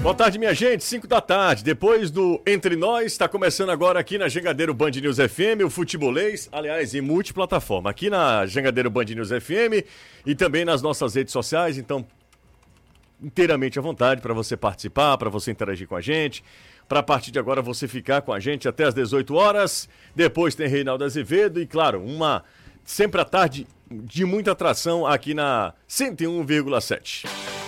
Boa tarde, minha gente. 5 da tarde. Depois do Entre Nós, está começando agora aqui na Jangadeiro Band News FM, o Futebolês, aliás, em multiplataforma. Aqui na Jangadeiro Band News FM e também nas nossas redes sociais. Então, inteiramente à vontade para você participar, para você interagir com a gente. Para partir de agora você ficar com a gente até às 18 horas. Depois tem Reinaldo Azevedo e, claro, uma sempre à tarde de muita atração aqui na 101,7.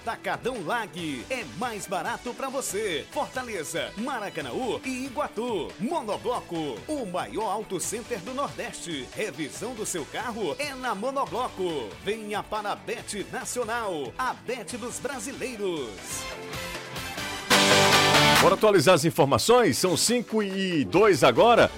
Atacadão Lag, é mais barato para você. Fortaleza, Maracanaú e Iguatu. Monobloco, o maior auto center do Nordeste. Revisão do seu carro é na Monobloco. Venha para a Bet Nacional, a Bet dos brasileiros. Bora atualizar as informações? São 5 e 2 agora.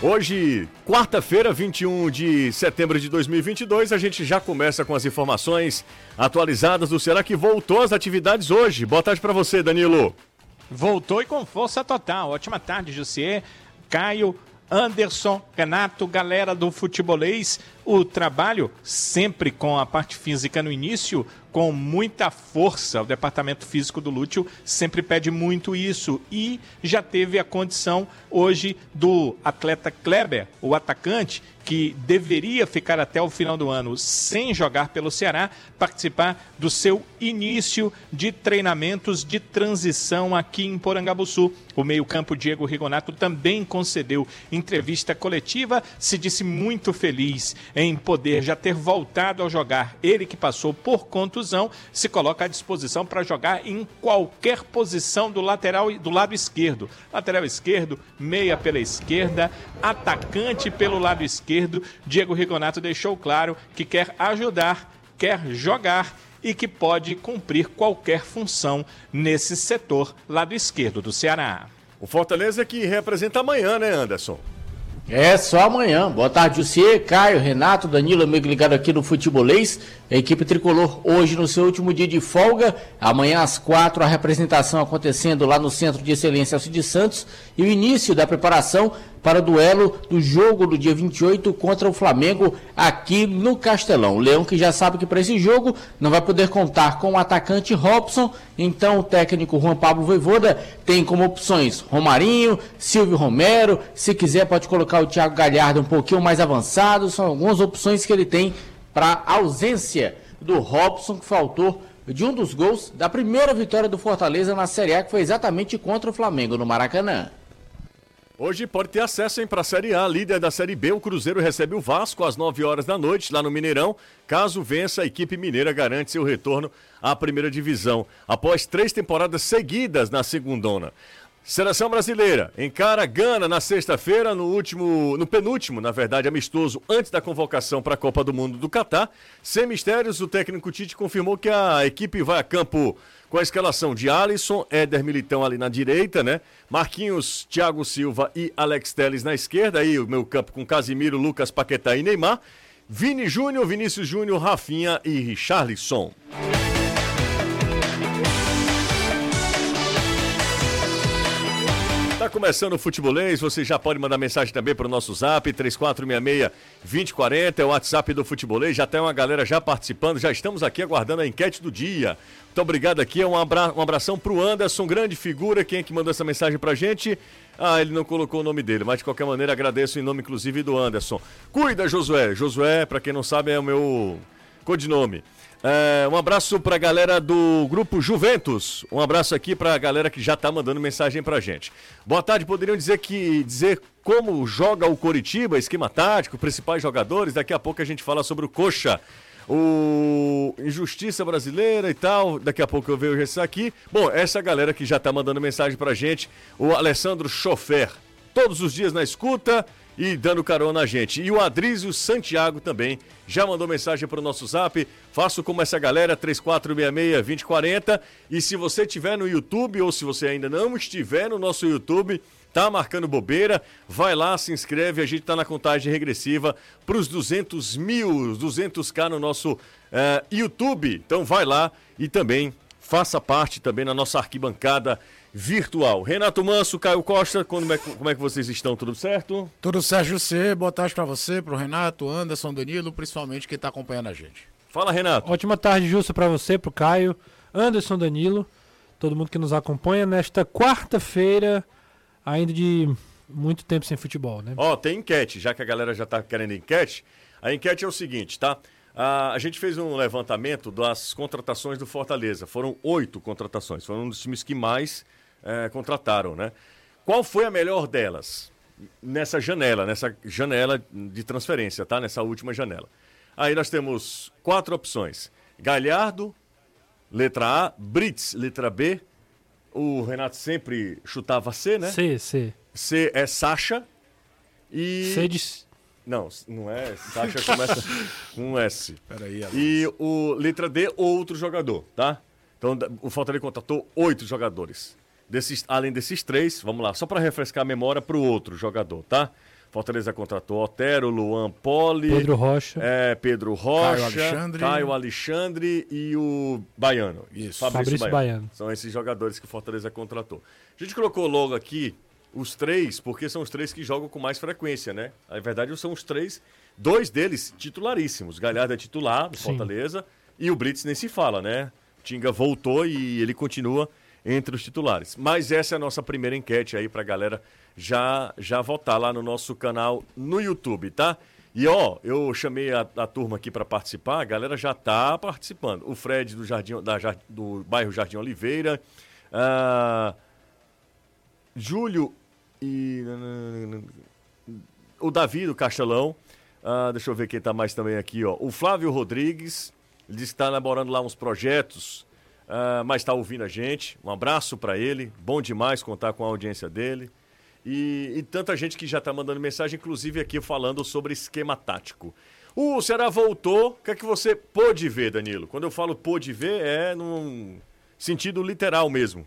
Hoje, quarta-feira, 21 de setembro de 2022, a gente já começa com as informações atualizadas do Ceará que voltou às atividades hoje. Boa tarde para você, Danilo. Voltou e com força total. Ótima tarde, Jussier, Caio, Anderson, Renato, galera do futebolês. O trabalho sempre com a parte física no início, com muita força. O departamento físico do Lúcio sempre pede muito isso e já teve a condição hoje do atleta Kleber, o atacante, que deveria ficar até o final do ano sem jogar pelo Ceará, participar do seu início de treinamentos de transição aqui em Porangabuçu. O meio-campo Diego Rigonato também concedeu entrevista coletiva, se disse muito feliz em poder já ter voltado a jogar. Ele que passou por se coloca à disposição para jogar em qualquer posição do lateral do lado esquerdo. Lateral esquerdo, meia pela esquerda, atacante pelo lado esquerdo. Diego Rigonato deixou claro que quer ajudar, quer jogar e que pode cumprir qualquer função nesse setor lado esquerdo do Ceará. O Fortaleza que representa amanhã, né, Anderson? É só amanhã. Boa tarde, Jussier, Caio, Renato, Danilo, amigo ligado aqui no Futebolês. A equipe tricolor hoje no seu último dia de folga. Amanhã às quatro a representação acontecendo lá no Centro de Excelência Alcides Santos e o início da preparação para o duelo do jogo do dia 28 contra o Flamengo aqui no Castelão. O Leão que já sabe que para esse jogo não vai poder contar com o atacante Robson, então o técnico Juan Pablo Voivoda tem como opções Romarinho, Silvio Romero, se quiser pode colocar o Thiago Galhardo um pouquinho mais avançado, são algumas opções que ele tem para ausência do Robson que faltou de um dos gols da primeira vitória do Fortaleza na Série A, que foi exatamente contra o Flamengo no Maracanã. Hoje pode ter acesso para a Série A, líder da Série B. O Cruzeiro recebe o Vasco às 9 horas da noite, lá no Mineirão. Caso vença, a equipe mineira garante seu retorno à primeira divisão, após três temporadas seguidas na segundona. Seleção brasileira encara Gana na sexta-feira, no último, no penúltimo, na verdade, amistoso, antes da convocação para a Copa do Mundo do Catar. Sem mistérios, o técnico Tite confirmou que a equipe vai a campo com a escalação de Alisson, Éder Militão ali na direita, né? Marquinhos, Thiago Silva e Alex Teles na esquerda, aí o meu campo com Casimiro, Lucas Paquetá e Neymar. Vini Júnior, Vinícius Júnior, Rafinha e Richarlison. Começando o futebolês, você já pode mandar mensagem também para o nosso zap, 3466-2040, é o WhatsApp do futebolês, já tem uma galera já participando, já estamos aqui aguardando a enquete do dia. Muito obrigado aqui, um, abra um abração pro Anderson, grande figura, quem é que mandou essa mensagem pra gente? Ah, ele não colocou o nome dele, mas de qualquer maneira agradeço em nome inclusive do Anderson. Cuida, Josué. Josué, para quem não sabe, é o meu codinome. É, um abraço para a galera do grupo Juventus. Um abraço aqui para a galera que já está mandando mensagem para gente. Boa tarde, poderiam dizer que dizer como joga o Coritiba, esquema tático, principais jogadores. Daqui a pouco a gente fala sobre o Coxa, o Injustiça Brasileira e tal. Daqui a pouco eu vejo isso aqui. Bom, essa galera que já está mandando mensagem para gente, o Alessandro Chofer. todos os dias na escuta e dando carona a gente. E o Adrísio Santiago também já mandou mensagem para o nosso zap. Faço como essa galera, 3466-2040. E se você estiver no YouTube ou se você ainda não estiver no nosso YouTube, tá marcando bobeira, vai lá, se inscreve. A gente tá na contagem regressiva para os 200 mil, 200k no nosso uh, YouTube. Então vai lá e também faça parte também na nossa arquibancada virtual. Renato Manso, Caio Costa, como é, como é que vocês estão? Tudo certo? Tudo certo, José. Boa tarde para você, para o Renato, Anderson, Danilo, principalmente quem está acompanhando a gente. Fala, Renato. Ótima tarde, Justo, para você, para o Caio, Anderson, Danilo, todo mundo que nos acompanha nesta quarta-feira, ainda de muito tempo sem futebol, né? Ó, tem enquete, já que a galera já tá querendo enquete. A enquete é o seguinte, tá? Ah, a gente fez um levantamento das contratações do Fortaleza. Foram oito contratações. Foram um dos times que mais é, contrataram, né? Qual foi a melhor delas? Nessa janela, nessa janela de transferência, tá? Nessa última janela. Aí nós temos quatro opções: Galhardo, letra A, Brits, letra B. O Renato sempre chutava C, né? C, C. C é Sacha. E. C de. Não, não é. Sacha começa com um S. Peraí, E o letra D, outro jogador, tá? Então o Fortaleza contratou oito jogadores. Desses, além desses três, vamos lá, só para refrescar a memória para o outro jogador, tá? Fortaleza contratou Otero, Luan Poli, Pedro Rocha, é, Pedro Rocha, Caio Alexandre. Caio Alexandre e o Baiano. Isso. Fabrício Baiano. Baiano. São esses jogadores que o Fortaleza contratou. A gente colocou logo aqui os três, porque são os três que jogam com mais frequência, né? Na verdade, são os três, dois deles titularíssimos. Galhardo é titular do Sim. Fortaleza e o Brits nem se fala, né? Tinga voltou e ele continua entre os titulares. Mas essa é a nossa primeira enquete aí pra galera já já votar lá no nosso canal no YouTube, tá? E ó, eu chamei a, a turma aqui para participar, a galera já tá participando. O Fred do Jardim da, do bairro Jardim Oliveira, ah, Júlio e o Davi do Castelão. Ah, deixa eu ver quem tá mais também aqui, ó. O Flávio Rodrigues, ele está elaborando lá uns projetos, ah, mas está ouvindo a gente. Um abraço para ele. Bom demais contar com a audiência dele. E, e tanta gente que já está mandando mensagem, inclusive aqui falando sobre esquema tático. O Ceará voltou. O que é que você pôde ver, Danilo? Quando eu falo pôde ver, é num sentido literal mesmo.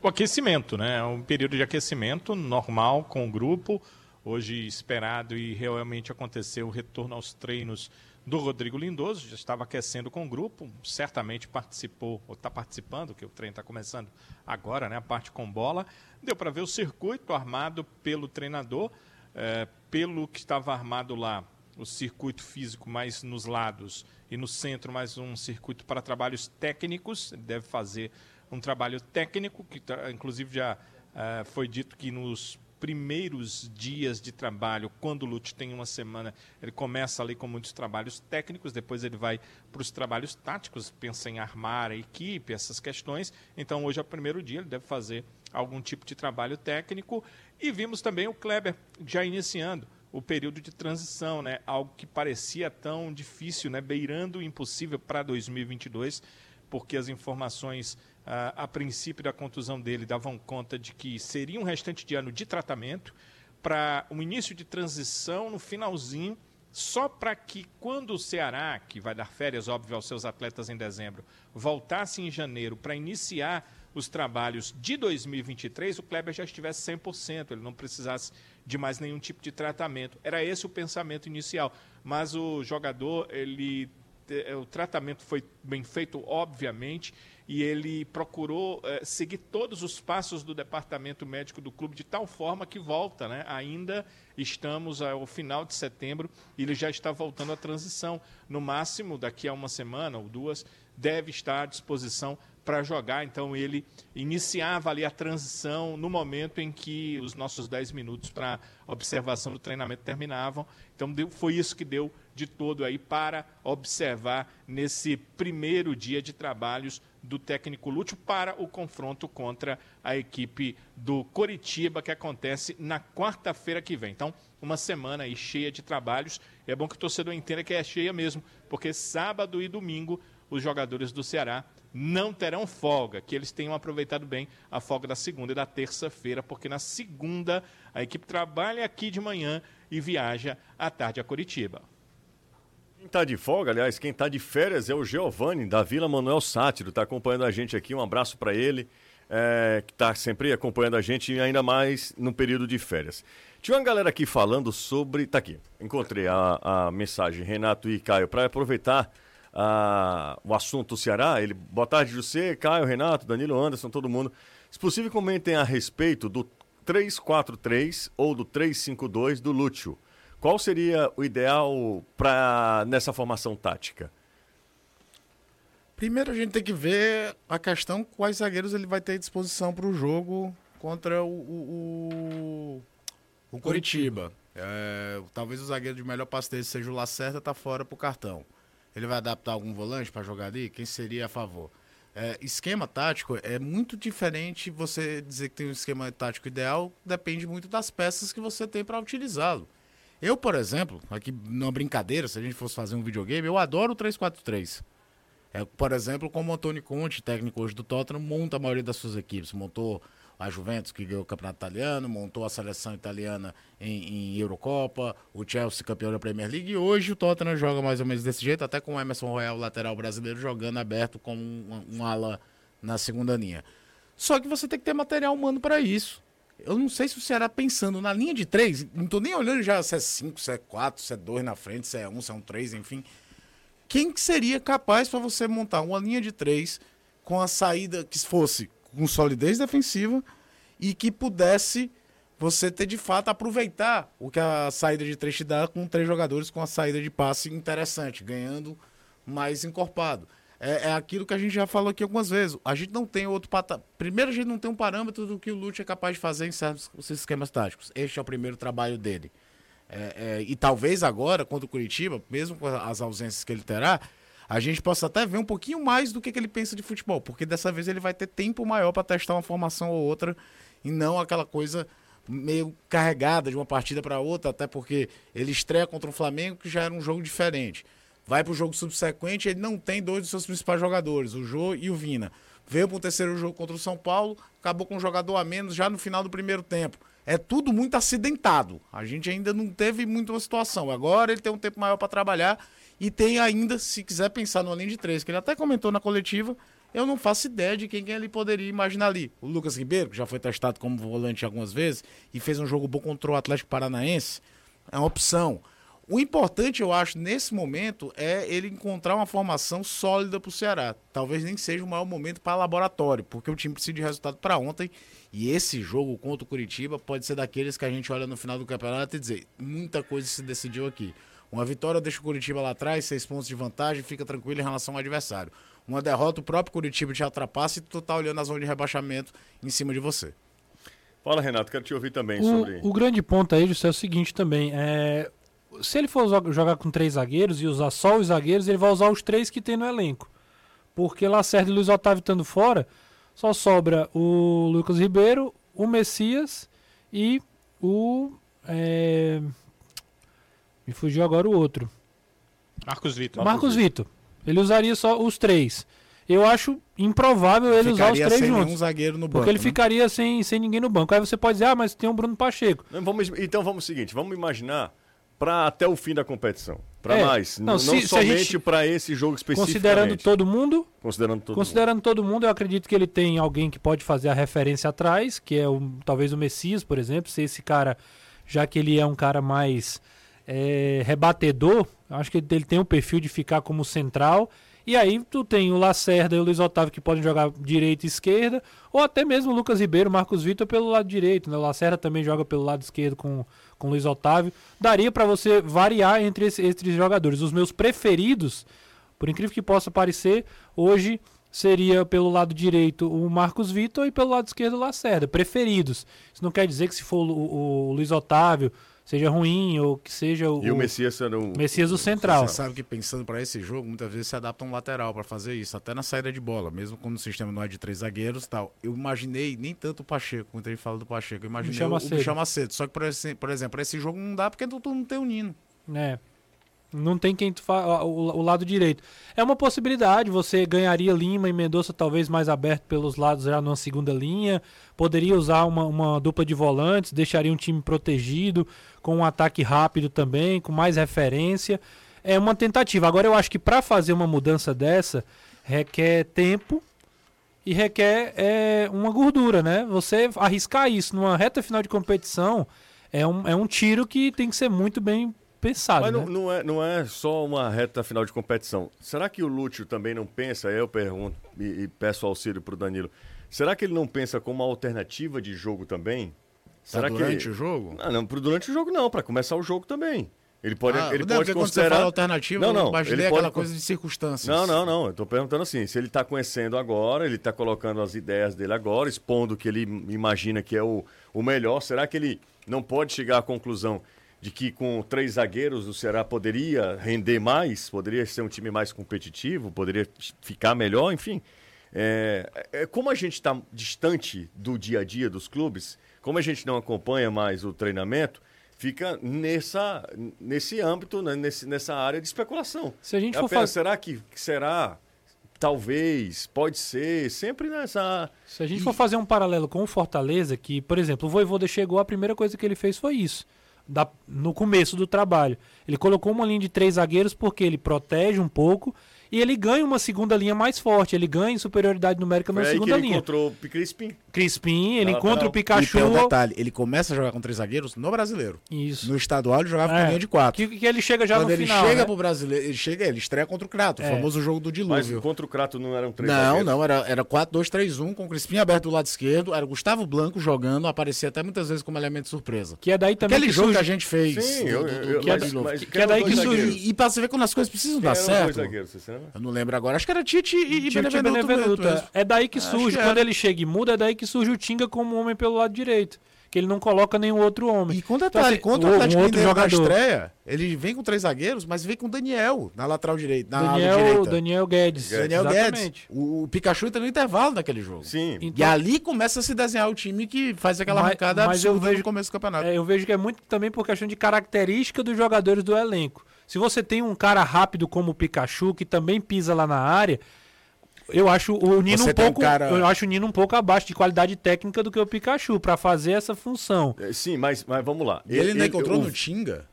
O aquecimento, né? É um período de aquecimento normal com o grupo. Hoje esperado e realmente aconteceu o retorno aos treinos do Rodrigo Lindoso. Já estava aquecendo com o grupo, certamente participou, ou está participando, que o treino está começando agora, né? A parte com bola. Deu para ver o circuito armado pelo treinador, eh, pelo que estava armado lá, o circuito físico mais nos lados e no centro mais um circuito para trabalhos técnicos. Ele deve fazer um trabalho técnico, que tá- inclusive já ah, foi dito que nos primeiros dias de trabalho, quando o Lute tem uma semana, ele começa ali com muitos trabalhos técnicos, depois ele vai para os trabalhos táticos, pensa em armar a equipe, essas questões. Então hoje é o primeiro dia, ele deve fazer algum tipo de trabalho técnico. E vimos também o Kleber já iniciando o período de transição, né? Algo que parecia tão difícil, né? Beirando o impossível para 2022, porque as informações ah, a princípio da contusão dele davam conta de que seria um restante de ano de tratamento para um início de transição no finalzinho, só para que quando o Ceará, que vai dar férias, óbvio, aos seus atletas em dezembro, voltasse em janeiro para iniciar os trabalhos de 2023, o Kleber já estivesse 100%, ele não precisasse de mais nenhum tipo de tratamento. Era esse o pensamento inicial, mas o jogador, ele eh, o tratamento foi bem feito, obviamente, e ele procurou eh, seguir todos os passos do departamento médico do clube de tal forma que volta, né? Ainda estamos ao final de setembro e ele já está voltando à transição. No máximo, daqui a uma semana ou duas, deve estar à disposição para jogar. Então ele iniciava ali a transição no momento em que os nossos 10 minutos para observação do treinamento terminavam. Então deu- foi isso que deu de todo aí para observar nesse primeiro dia de trabalhos do técnico Lúcio para o confronto contra a equipe do Coritiba que acontece na quarta-feira que vem. Então, uma semana aí cheia de trabalhos. É bom que o torcedor entenda que é cheia mesmo, porque sábado e domingo os jogadores do Ceará não terão folga, que eles tenham aproveitado bem a folga da segunda e da terça-feira, porque na segunda a equipe trabalha aqui de manhã e viaja à tarde a Curitiba. Quem está de folga, aliás, quem está de férias é o Giovanni, da Vila Manuel Sátiro, está acompanhando a gente aqui. Um abraço para ele, é, que está sempre acompanhando a gente, ainda mais no período de férias. Tinha uma galera aqui falando sobre. Tá aqui, encontrei a, a mensagem, Renato e Caio, para aproveitar a, o assunto Ceará. Ele, boa tarde, José, Caio, Renato, Danilo Anderson, todo mundo. Se possível, comentem a respeito do 343 ou do 352 do Lúcio. Qual seria o ideal para nessa formação tática? Primeiro a gente tem que ver a questão quais zagueiros ele vai ter à disposição para o jogo contra o, o, o, o Curitiba. É, talvez o zagueiro de melhor passe dele seja o Lacerda, tá fora pro cartão. Ele vai adaptar algum volante para jogar ali? Quem seria a favor? É, esquema tático é muito diferente você dizer que tem um esquema tático ideal, depende muito das peças que você tem para utilizá-lo. Eu, por exemplo, aqui numa brincadeira, se a gente fosse fazer um videogame, eu adoro o 343. É, por exemplo, como o Antônio Conte, técnico hoje do Tottenham, monta a maioria das suas equipes. Montou a Juventus, que ganhou o campeonato italiano, montou a seleção italiana em, em, Eurocopa, o Chelsea campeão da Premier League, e hoje o Tottenham joga mais ou menos desse jeito, até com o Emerson Royal, lateral brasileiro, jogando aberto com um, um ala na segunda linha. Só que você tem que ter material humano para isso. Eu não sei se o Ceará pensando na linha de três, não tô nem olhando já se é 5, se é 4, se é 2 na frente, se é 1, um, se é um 3, enfim. Quem que seria capaz para você montar uma linha de três com a saída que fosse com solidez defensiva e que pudesse você ter de fato aproveitar o que a saída de três te dá com três jogadores com a saída de passe interessante, ganhando mais encorpado. É, é, aquilo que a gente já falou aqui algumas vezes. A gente não tem outro patamar. Primeiro, a gente não tem um parâmetro do que o Lute é capaz de fazer em certos esquemas táticos. Este é o primeiro trabalho dele. É, é, e talvez agora, contra o Curitiba, mesmo com as ausências que ele terá, a gente possa até ver um pouquinho mais do que, que ele pensa de futebol. Porque dessa vez ele vai ter tempo maior para testar uma formação ou outra e não aquela coisa meio carregada de uma partida para outra, até porque ele estreia contra o Flamengo, que já era um jogo diferente. Vai para o jogo subsequente, ele não tem dois dos seus principais jogadores, o Jô e o Vina. Veio para o terceiro jogo contra o São Paulo, acabou com um jogador a menos já no final do primeiro tempo. É tudo muito acidentado. A gente ainda não teve muita situação. Agora ele tem um tempo maior para trabalhar e tem ainda, se quiser pensar no além de três, que ele até comentou na coletiva, eu não faço ideia de quem, quem ele poderia imaginar ali. O Lucas Ribeiro, que já foi testado como volante algumas vezes e fez um jogo bom contra o Atlético Paranaense, é uma opção. O importante, eu acho, nesse momento, é ele encontrar uma formação sólida para o Ceará. Talvez nem seja o maior momento para laboratório, porque o time precisa de resultado para ontem. E esse jogo contra o Curitiba pode ser daqueles que a gente olha no final do campeonato e dizer: muita coisa se decidiu aqui. Uma vitória deixa o Curitiba lá atrás, seis pontos de vantagem, fica tranquilo em relação ao adversário. Uma derrota, o próprio Curitiba te ultrapassa e tu tá olhando a zona de rebaixamento em cima de você. Fala, Renato, quero te ouvir também o, sobre. O grande ponto aí, José, é o seguinte também. É, se ele for jogar com três zagueiros e usar só os zagueiros, ele vai usar os três que tem no elenco. Porque Lacerda e Luiz Otávio estando fora, só sobra o Lucas Ribeiro, o Messias e o. É... Me fugiu agora o outro. Marcos Vitor. Marcos Vitor. Ele usaria só os três. Eu acho improvável ele usar os três sem juntos. Nenhum zagueiro no banco, porque ele né? ficaria sem, sem ninguém no banco. Aí você pode dizer, ah, mas tem o Bruno Pacheco. Vamos, então vamos o seguinte, vamos imaginar para até o fim da competição. Para É. mais. Não, Não, se- não se somente para esse jogo específico. Considerando todo mundo, Considerando todo considerando todo mundo, eu acredito que ele tem alguém que pode fazer a referência atrás, que é o, talvez o Messias, por exemplo, se esse cara, já que ele é um cara mais é, rebatedor, acho que ele tem o perfil de ficar como central. E aí tu tem o Lacerda e o Luiz Otávio que podem jogar direita e esquerda, ou até mesmo o Lucas Ribeiro, Marcos Vitor pelo lado direito, né? O Lacerda também joga pelo lado esquerdo com com o Luiz Otávio. Daria para você variar entre esse- esses jogadores. Os meus preferidos, por incrível que possa parecer, hoje seria pelo lado direito o Marcos Vitor e pelo lado esquerdo o Lacerda. Preferidos. Isso não quer dizer que se for o, o- o Luiz Otávio seja ruim ou que seja o, E o Messias era o. Messias do Central. Você sabe que pensando para esse jogo, muitas vezes se adapta um lateral para fazer isso, até na saída de bola, mesmo quando o sistema não é de três zagueiros e tal. Eu imaginei nem tanto o Pacheco, quando ele fala do Pacheco, eu imaginei Michel o, o. Michel Macedo. Só que, por, esse- por exemplo, para esse jogo não dá porque tu, tu não tem o Nino. É. Não tem quem fa... o, o lado direito. É uma possibilidade, você ganharia Lima e Mendonça talvez mais aberto pelos lados já numa segunda linha. Poderia usar uma, uma dupla de volantes, deixaria um time protegido, com um ataque rápido também, com mais referência. É uma tentativa. Agora eu acho que para fazer uma mudança dessa requer tempo e requer é, uma gordura, né? Você arriscar isso numa reta final de competição é um, é um tiro que tem que ser muito bem pensado. Mas né? não, não, é, não é só uma reta final de competição. Será que o Lúcio também não pensa? Eu pergunto e, e peço auxílio para o Danilo. Será que ele não pensa como uma alternativa de jogo também? Será Será durante que o jogo? Não, não pro- durante o jogo não, para começar o jogo também. Ele pode, Ah, ele não, pode considerar fala alternativa, Não, não, imaginei ele pode aquela coisa de circunstâncias. Não, não, não. Eu tô perguntando assim, se ele tá conhecendo agora, ele tá colocando as ideias dele agora, expondo o que ele imagina que é o, o melhor, será que ele não pode chegar à conclusão de que com três zagueiros o Ceará poderia render mais, poderia ser um time mais competitivo, poderia ficar melhor, enfim. É, é, como a gente está distante do dia a dia dos clubes, como a gente não acompanha mais o treinamento, fica nessa, nesse âmbito, né, nesse, nessa área de especulação. Se a gente É for fazer. Será que que será? Talvez, pode ser, sempre nessa. Se a gente for fazer um paralelo com o Fortaleza, que, por exemplo, o Voivoda chegou, a primeira coisa que ele fez foi isso. Da- no começo do trabalho. Ele colocou uma linha de três zagueiros porque ele protege um pouco e ele ganha uma segunda linha mais forte. Ele ganha em superioridade numérica Foi na aí que segunda ele linha. encontrou o Crispim. Crispim, ele Na encontra lateral. o Pikachu. E tem um detalhe, ele começa a jogar com três zagueiros no brasileiro. Isso. No estadual ele jogava com É, linha de quatro. Que, que ele chega já Quando no ele final. chega né? pro brasileiro, ele chega, ele estreia contra o Crato, É. o famoso jogo do Mas dilúvio. contra o Crato não eram três Não, zagueiros? não, era, era 4-2-3-1, com o Crispim aberto do lado esquerdo, era o Gustavo Blanco jogando, aparecia até muitas vezes como elemento surpresa. Que é daí também Aquele que jogo surge- que a gente fez. Sim, do- eu, do- eu, do- que é mas, mas que quem é daí que surge-? E, e pra você ver quando as coisas precisam Quem dar eram dois certo. zagueiros, você Eu não lembro agora, acho que era Tite e, e Benevenuto. Benevenuto, mesmo. é. É daí que surge, que quando era. ele chega e muda, é daí que surge o Tinga como homem pelo lado direito. Que ele não coloca nenhum outro homem. E com Então, detalhe, assim, contra o um Atlético outro Mineiro na jogador. estreia, ele vem com três zagueiros, mas vem com o Daniel na lateral direita, na ala Daniel, direita. Daniel Guedes. Daniel Exatamente. Guedes. O, o Pikachu entra no intervalo daquele jogo. Sim. E Então- ali começa a se desenhar o time que faz aquela Mas- arrancada mas eu absurda vejo- no começo do campeonato. É, eu vejo que é muito também por questão de característica dos jogadores do elenco. Se você tem um cara rápido como o Pikachu, que também pisa lá na área, eu acho o Nino Você um tem um pouco, cara- eu acho o Nino um pouco abaixo de qualidade técnica do que o Pikachu para fazer essa função. É, Sim, mas, mas vamos lá. E ele ainda encontrou o- no Tinga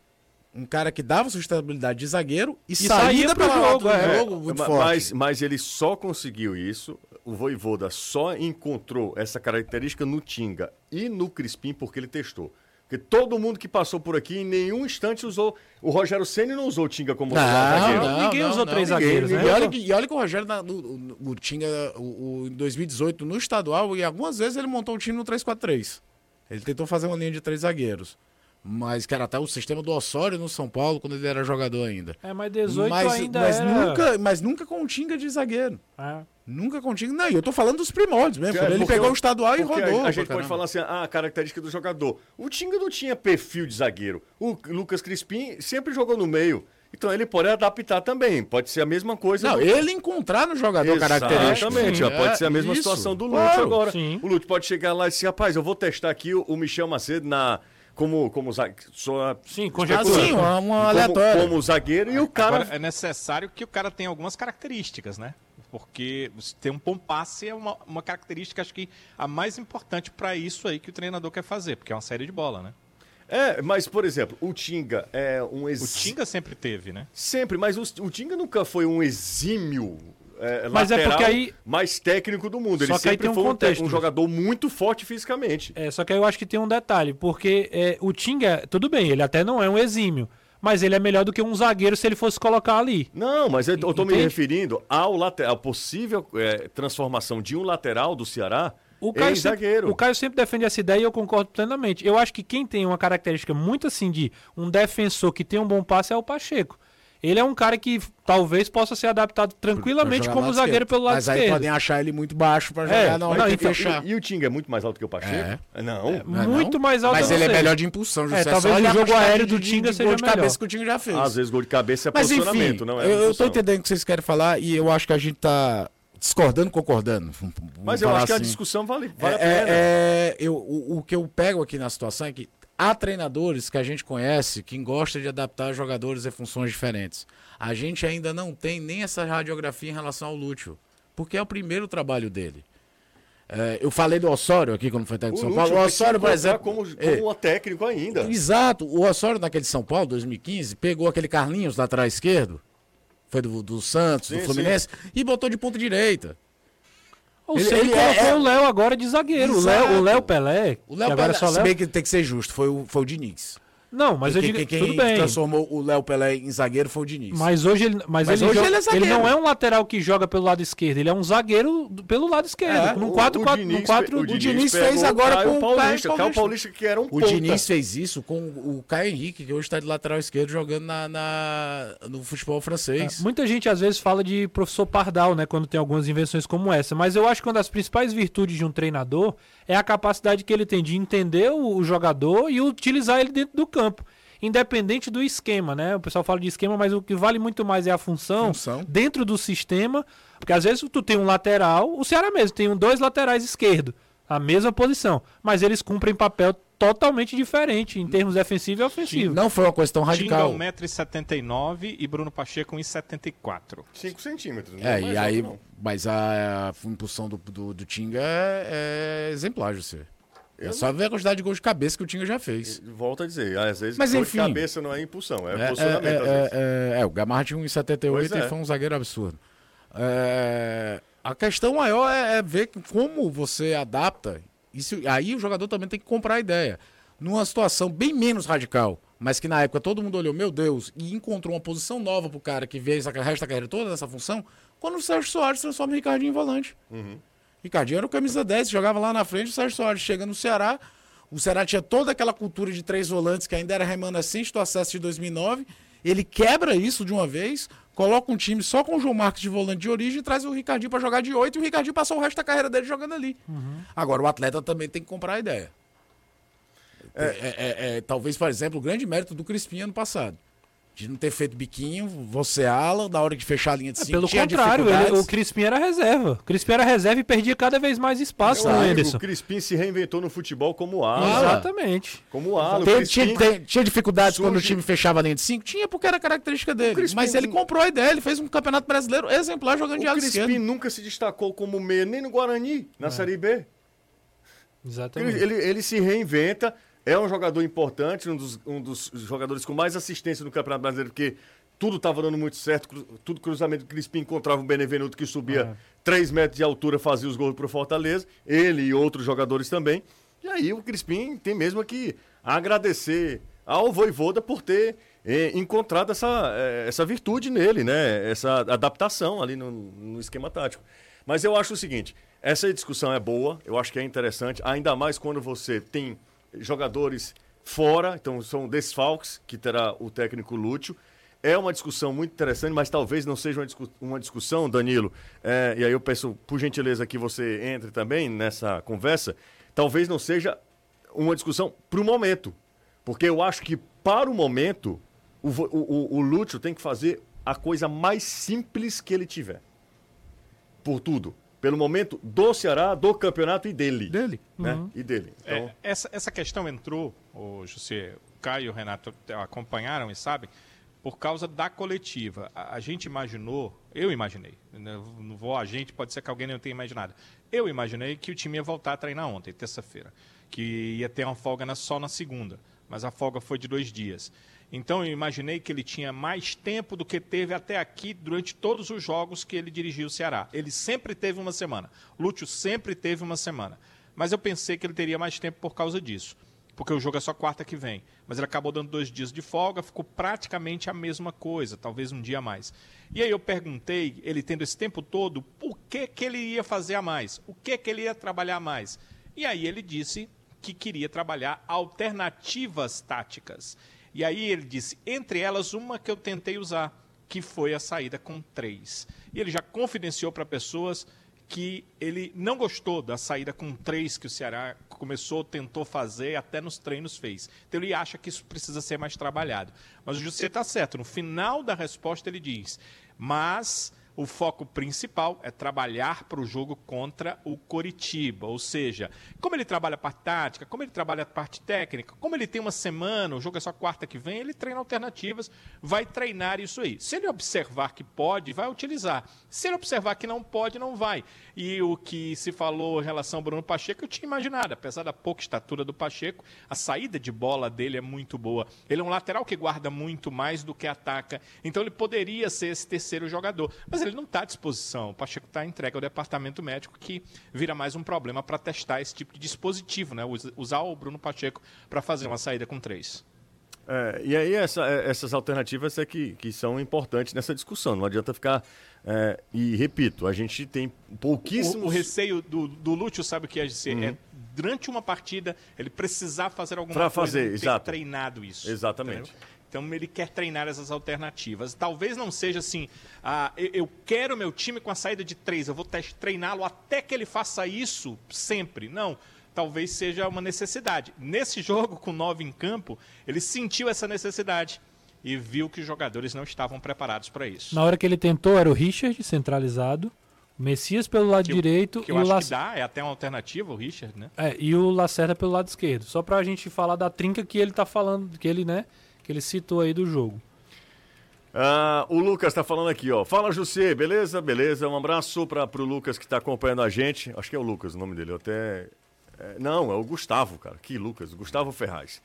um cara que dava sustentabilidade de zagueiro e, saía saída pro para jogo, jogo, é. jogo muito Ma- forte. Mas, mas ele só conseguiu isso, o Voivoda só encontrou essa característica no Tinga e no Crispim porque ele testou. Porque todo mundo que passou por aqui em nenhum instante usou. O Rogério Ceni não usou o Tinga como Não, zagueiro. não, Ninguém usou três ninguém, zagueiros, né? E olha, que, e olha que o Rogério, na- no, o Tinga, o, o, em 2018, no estadual, e algumas vezes ele montou o time no 3-4-3. Ele tentou fazer uma linha de três zagueiros. Mas que era até o sistema do Osório no São Paulo, quando ele era jogador ainda. É, mas 18 mas, ainda mas era... nunca, mas nunca com o Tinga de zagueiro. É. Nunca com o Tinga. Não, e eu tô falando dos primórdios mesmo. É, ele pegou o- o estadual e porque a- rodou. A, gente pode falar assim, ah, a característica do jogador. O Tinga não tinha perfil de zagueiro. O Lucas Crispim sempre jogou no meio. Então ele pode adaptar também. Pode ser a mesma coisa. Não, do- ele encontrar no jogador característico. Exatamente, ó, pode é ser a mesma isso, situação do Lute claro. agora. sim. O Lute pode chegar lá e dizer, rapaz, eu vou testar aqui o, o Michel Macedo na, como, como zagueiro. Só, Sim, Ah, sim, uma, uma como, aleatória. como zagueiro e o cara. Agora, é necessário que o cara tenha algumas características, né? Porque você ter um bom passe é uma, uma característica, acho que a mais importante para isso aí que o treinador quer fazer, porque é uma série de bola, né? É, mas, por exemplo, o Tinga é um O ex... Tinga sempre teve, né? Sempre, mas o, o Tinga nunca foi um exímio. é, Mas é lateral porque aí- mais técnico do mundo. Ele Só que aí sempre tem um foi um, te- contexto. um jogador muito forte fisicamente. É, só que aí eu acho que tem um detalhe, porque é, o Tinga, tudo bem, ele até não é um exímio, mas ele é melhor do que um zagueiro se ele fosse colocar ali. Não, mas eu, eu tô me referindo ao lateral, possível é, transformação de um lateral do Ceará O Caio, em sempre, zagueiro. o Caio sempre defende essa ideia e eu concordo plenamente. Eu acho que quem tem uma característica muito assim de um defensor que tem um bom passe é o Pacheco. Ele é um cara que talvez possa ser adaptado tranquilamente como zagueiro esquerdo. pelo lado Mas aí esquerdo. podem achar ele muito baixo pra É, jogar na hora não, que então, fechar. E, e o Tinga é muito mais alto que o Pacheco? Não. Não é muito não? mais alto Mas ele é melhor de impulsão, José. É, talvez o jogo aéreo do Tinga de seja gol de melhor. cabeça que o Tinga já fez. Às vezes gol de cabeça é Mas enfim, posicionamento, não é? eu, eu tô entendendo o que vocês querem falar e eu acho que a gente tá discordando, concordando. Vamos Mas eu acho que a assim. discussão vale, vale É, a pena. é, é, eu, o, o que eu pego aqui na situação é que Há treinadores que a gente conhece que gostam de adaptar jogadores em funções diferentes. A gente ainda não tem nem essa radiografia em relação ao Lúcio, porque é o primeiro trabalho dele. É, eu falei do Osório aqui quando foi técnico de São Paulo. O Osório, por exemplo. Como, como é, técnico ainda. Exato. O Osório, naquele São Paulo, 2015, pegou aquele Carlinhos lateral esquerdo, foi do, do Santos, sim, do Fluminense, sim. e botou de ponta direita. Ou ele, ele colocou é, o Léo agora de zagueiro. Exato. O Léo Pelé. O Léo Pelé, só Léo... se bem que tem que ser justo, foi o, foi o Diniz. Não, mas quem, eu digo, quem, tudo bem. transformou o Léo Pelé em zagueiro foi o Diniz. Mas hoje ele, mas, mas ele, hoje joga, ele, é zagueiro. ele não é um lateral que joga pelo lado esquerdo, ele é um zagueiro pelo lado esquerdo. É, num 4 4 o, Diniz, 4, o, Diniz, o Diniz fez agora com o Paulista, Caio Paulista. Paulista que era um O ponta. Diniz fez isso com o Caio Henrique, que hoje está de lateral esquerdo jogando na, na no futebol francês. É, muita gente às vezes fala de professor Pardal, né, quando tem algumas invenções como essa, mas eu acho que uma das principais virtudes de um treinador é a capacidade que ele tem de entender o, o jogador e utilizar ele dentro do campo independente do esquema, né? O pessoal fala de esquema, mas o que vale muito mais é a função, função. dentro do sistema, porque às vezes tu tem um lateral, o Ceará mesmo tem dois laterais esquerdo, a mesma posição, mas eles cumprem papel totalmente diferente em termos defensivo e ofensivo. Não foi uma questão radical. Tinga 1,79m e Bruno Pacheco 1,74m. 5 centímetros. É, e aí, não. mas a, a impulsão do, do, do Tinga é, é exemplar, José. É só ver a quantidade de gols de cabeça que o Tinga já fez. Volto a dizer, às vezes Mas, enfim, de cabeça não é impulsão, é, é posicionamento. É, é, é, é, o Gamarra tinha 1,78 e foi um zagueiro absurdo. É, a questão maior é, ver como você adapta. Isso, aí o jogador também tem que comprar a ideia. Numa situação bem menos radical, mas que na época todo mundo olhou, meu Deus, e encontrou uma posição nova pro cara que vê essa resta carreira toda nessa função, quando o Sérgio Soares transforma o Ricardinho em volante. Uhum. Ricardinho era o camisa 10, jogava lá na frente, o Sérgio Soares chega no Ceará. O Ceará tinha toda aquela cultura de três volantes que ainda era remanescente do acesso de 2009. Ele quebra isso de uma vez, coloca um time só com o João Marcos de volante de origem e traz o Ricardinho para jogar de oito e o Ricardinho passou o resto da carreira dele jogando ali. Uhum. Agora, o atleta também tem que comprar a ideia. É, é, é, é talvez, por exemplo, o grande mérito do Crispim ano passado de não ter feito biquinho, você ala, na hora de fechar a linha de 5. É, pelo contrário, ele, o Crispim era reserva. O Crispim era reserva e perdia cada vez mais espaço no Anderson. O Crispim se reinventou no futebol como ala. Exatamente. Como ala. Tem, tinha, tem, tinha dificuldades surge... quando o time fechava a linha de 5? Tinha, porque era característica dele. Crispim, mas ele comprou a ideia, ele fez um campeonato brasileiro exemplar jogando de ala O Crispim nunca se destacou como meia, nem no Guarani, na é. Série B. Exatamente. Ele, ele, ele se reinventa é um jogador importante, um dos, um dos jogadores com mais assistência no Campeonato Brasileiro, porque tudo estava dando muito certo, tudo cruzamento. Crispim encontrava o Benevenuto que subia é. 3 metros de altura, fazia os gols para o Fortaleza, ele e outros jogadores também. E aí o Crispim tem mesmo que agradecer ao Voivoda por ter eh, encontrado essa, eh, essa virtude nele, né? Essa adaptação ali no, no esquema tático. Mas eu acho o seguinte, essa discussão é boa, eu acho que é interessante, ainda mais quando você tem jogadores fora, então são desfalques que terá o técnico Lúcio. É uma discussão muito interessante, mas talvez não seja uma, discu uma discussão, Danilo, é, e aí eu peço, por gentileza, que você entre também nessa conversa. Talvez não seja uma discussão para o momento, porque eu acho que para o momento o, o, o Lúcio tem que fazer a coisa mais simples que ele tiver. Por tudo pelo momento do Ceará, do campeonato e dele. Dele. Né? Uhum. E dele. Então... É, essa, essa questão entrou, oh, José, o Caio e o Renato acompanharam e sabem, por causa da coletiva. A, a, gente imaginou, eu imaginei, né, não vou a gente, pode ser que alguém não tenha imaginado. Eu imaginei que o time ia voltar a treinar ontem, terça-feira, que ia ter uma folga na, só na segunda, mas a folga foi de dois dias. Então eu imaginei que ele tinha mais tempo do que teve até aqui durante todos os jogos que ele dirigiu o Ceará. Ele sempre teve uma semana. Lúcio sempre teve uma semana. Mas eu pensei que ele teria mais tempo por causa disso. Porque o jogo é só quarta que vem. Mas ele acabou dando dois dias de folga, ficou praticamente a mesma coisa, talvez um dia a mais. E aí eu perguntei, ele tendo esse tempo todo, por que, que ele ia fazer a mais? O que, que ele ia trabalhar mais? E aí ele disse que queria trabalhar alternativas táticas. E aí ele disse, entre elas, uma que eu tentei usar, que foi a saída com três. E ele já confidenciou para pessoas que ele não gostou da saída com três que o Ceará começou, tentou fazer, até nos treinos fez. Então ele acha que isso precisa ser mais trabalhado. Mas o José está certo, no final da resposta ele diz, mas o foco principal é trabalhar para o jogo contra o Coritiba. Ou seja, como ele trabalha a parte tática, como ele trabalha a parte técnica, como ele tem uma semana, o jogo é só quarta que vem, ele treina alternativas, vai treinar isso aí. Se ele observar que pode, vai utilizar. Se ele observar que não pode, não vai. E o que se falou em relação ao Bruno Pacheco, eu tinha imaginado. Apesar da pouca estatura do Pacheco, a saída de bola dele é muito boa. Ele é um lateral que guarda muito mais do que ataca. Então ele poderia ser esse terceiro jogador. Mas ele não está à disposição. O Pacheco está entregue ao departamento médico, que vira mais um problema para testar esse tipo de dispositivo, né? Usar o Bruno Pacheco para fazer uma saída com três. É, e aí essa, é, essas alternativas é que, que são importantes nessa discussão. Não adianta ficar. É, e repito, a gente tem pouquíssimos. O, o receio do, do Lúcio, sabe o que é dizer? Uhum. É durante uma partida ele precisar fazer alguma pra coisa. fazer, exato. treinado isso. Exatamente. Entendeu? Então ele quer treinar essas alternativas. Talvez não seja assim, ah, eu, quero meu time com a saída de três, eu vou treiná-lo até que ele faça isso sempre. Não. Talvez seja uma necessidade. Nesse jogo, com nove em campo, ele sentiu essa necessidade e viu que os jogadores não estavam preparados para isso. Na hora que ele tentou, era o Richard centralizado. Messias pelo lado que direito que eu e acho o que dá, é até uma alternativa o Richard, né? É, e o Lacerda pelo lado esquerdo. Só pra gente falar da trinca que ele tá falando, que ele, né, que ele citou aí do jogo. Ah, o Lucas está falando aqui, ó. Fala, José, beleza? Beleza. Um abraço para o Lucas que está acompanhando a gente. Acho que é o Lucas o nome dele. Eu até. É, não, é o Gustavo, cara. Que Lucas? Gustavo Ferraz.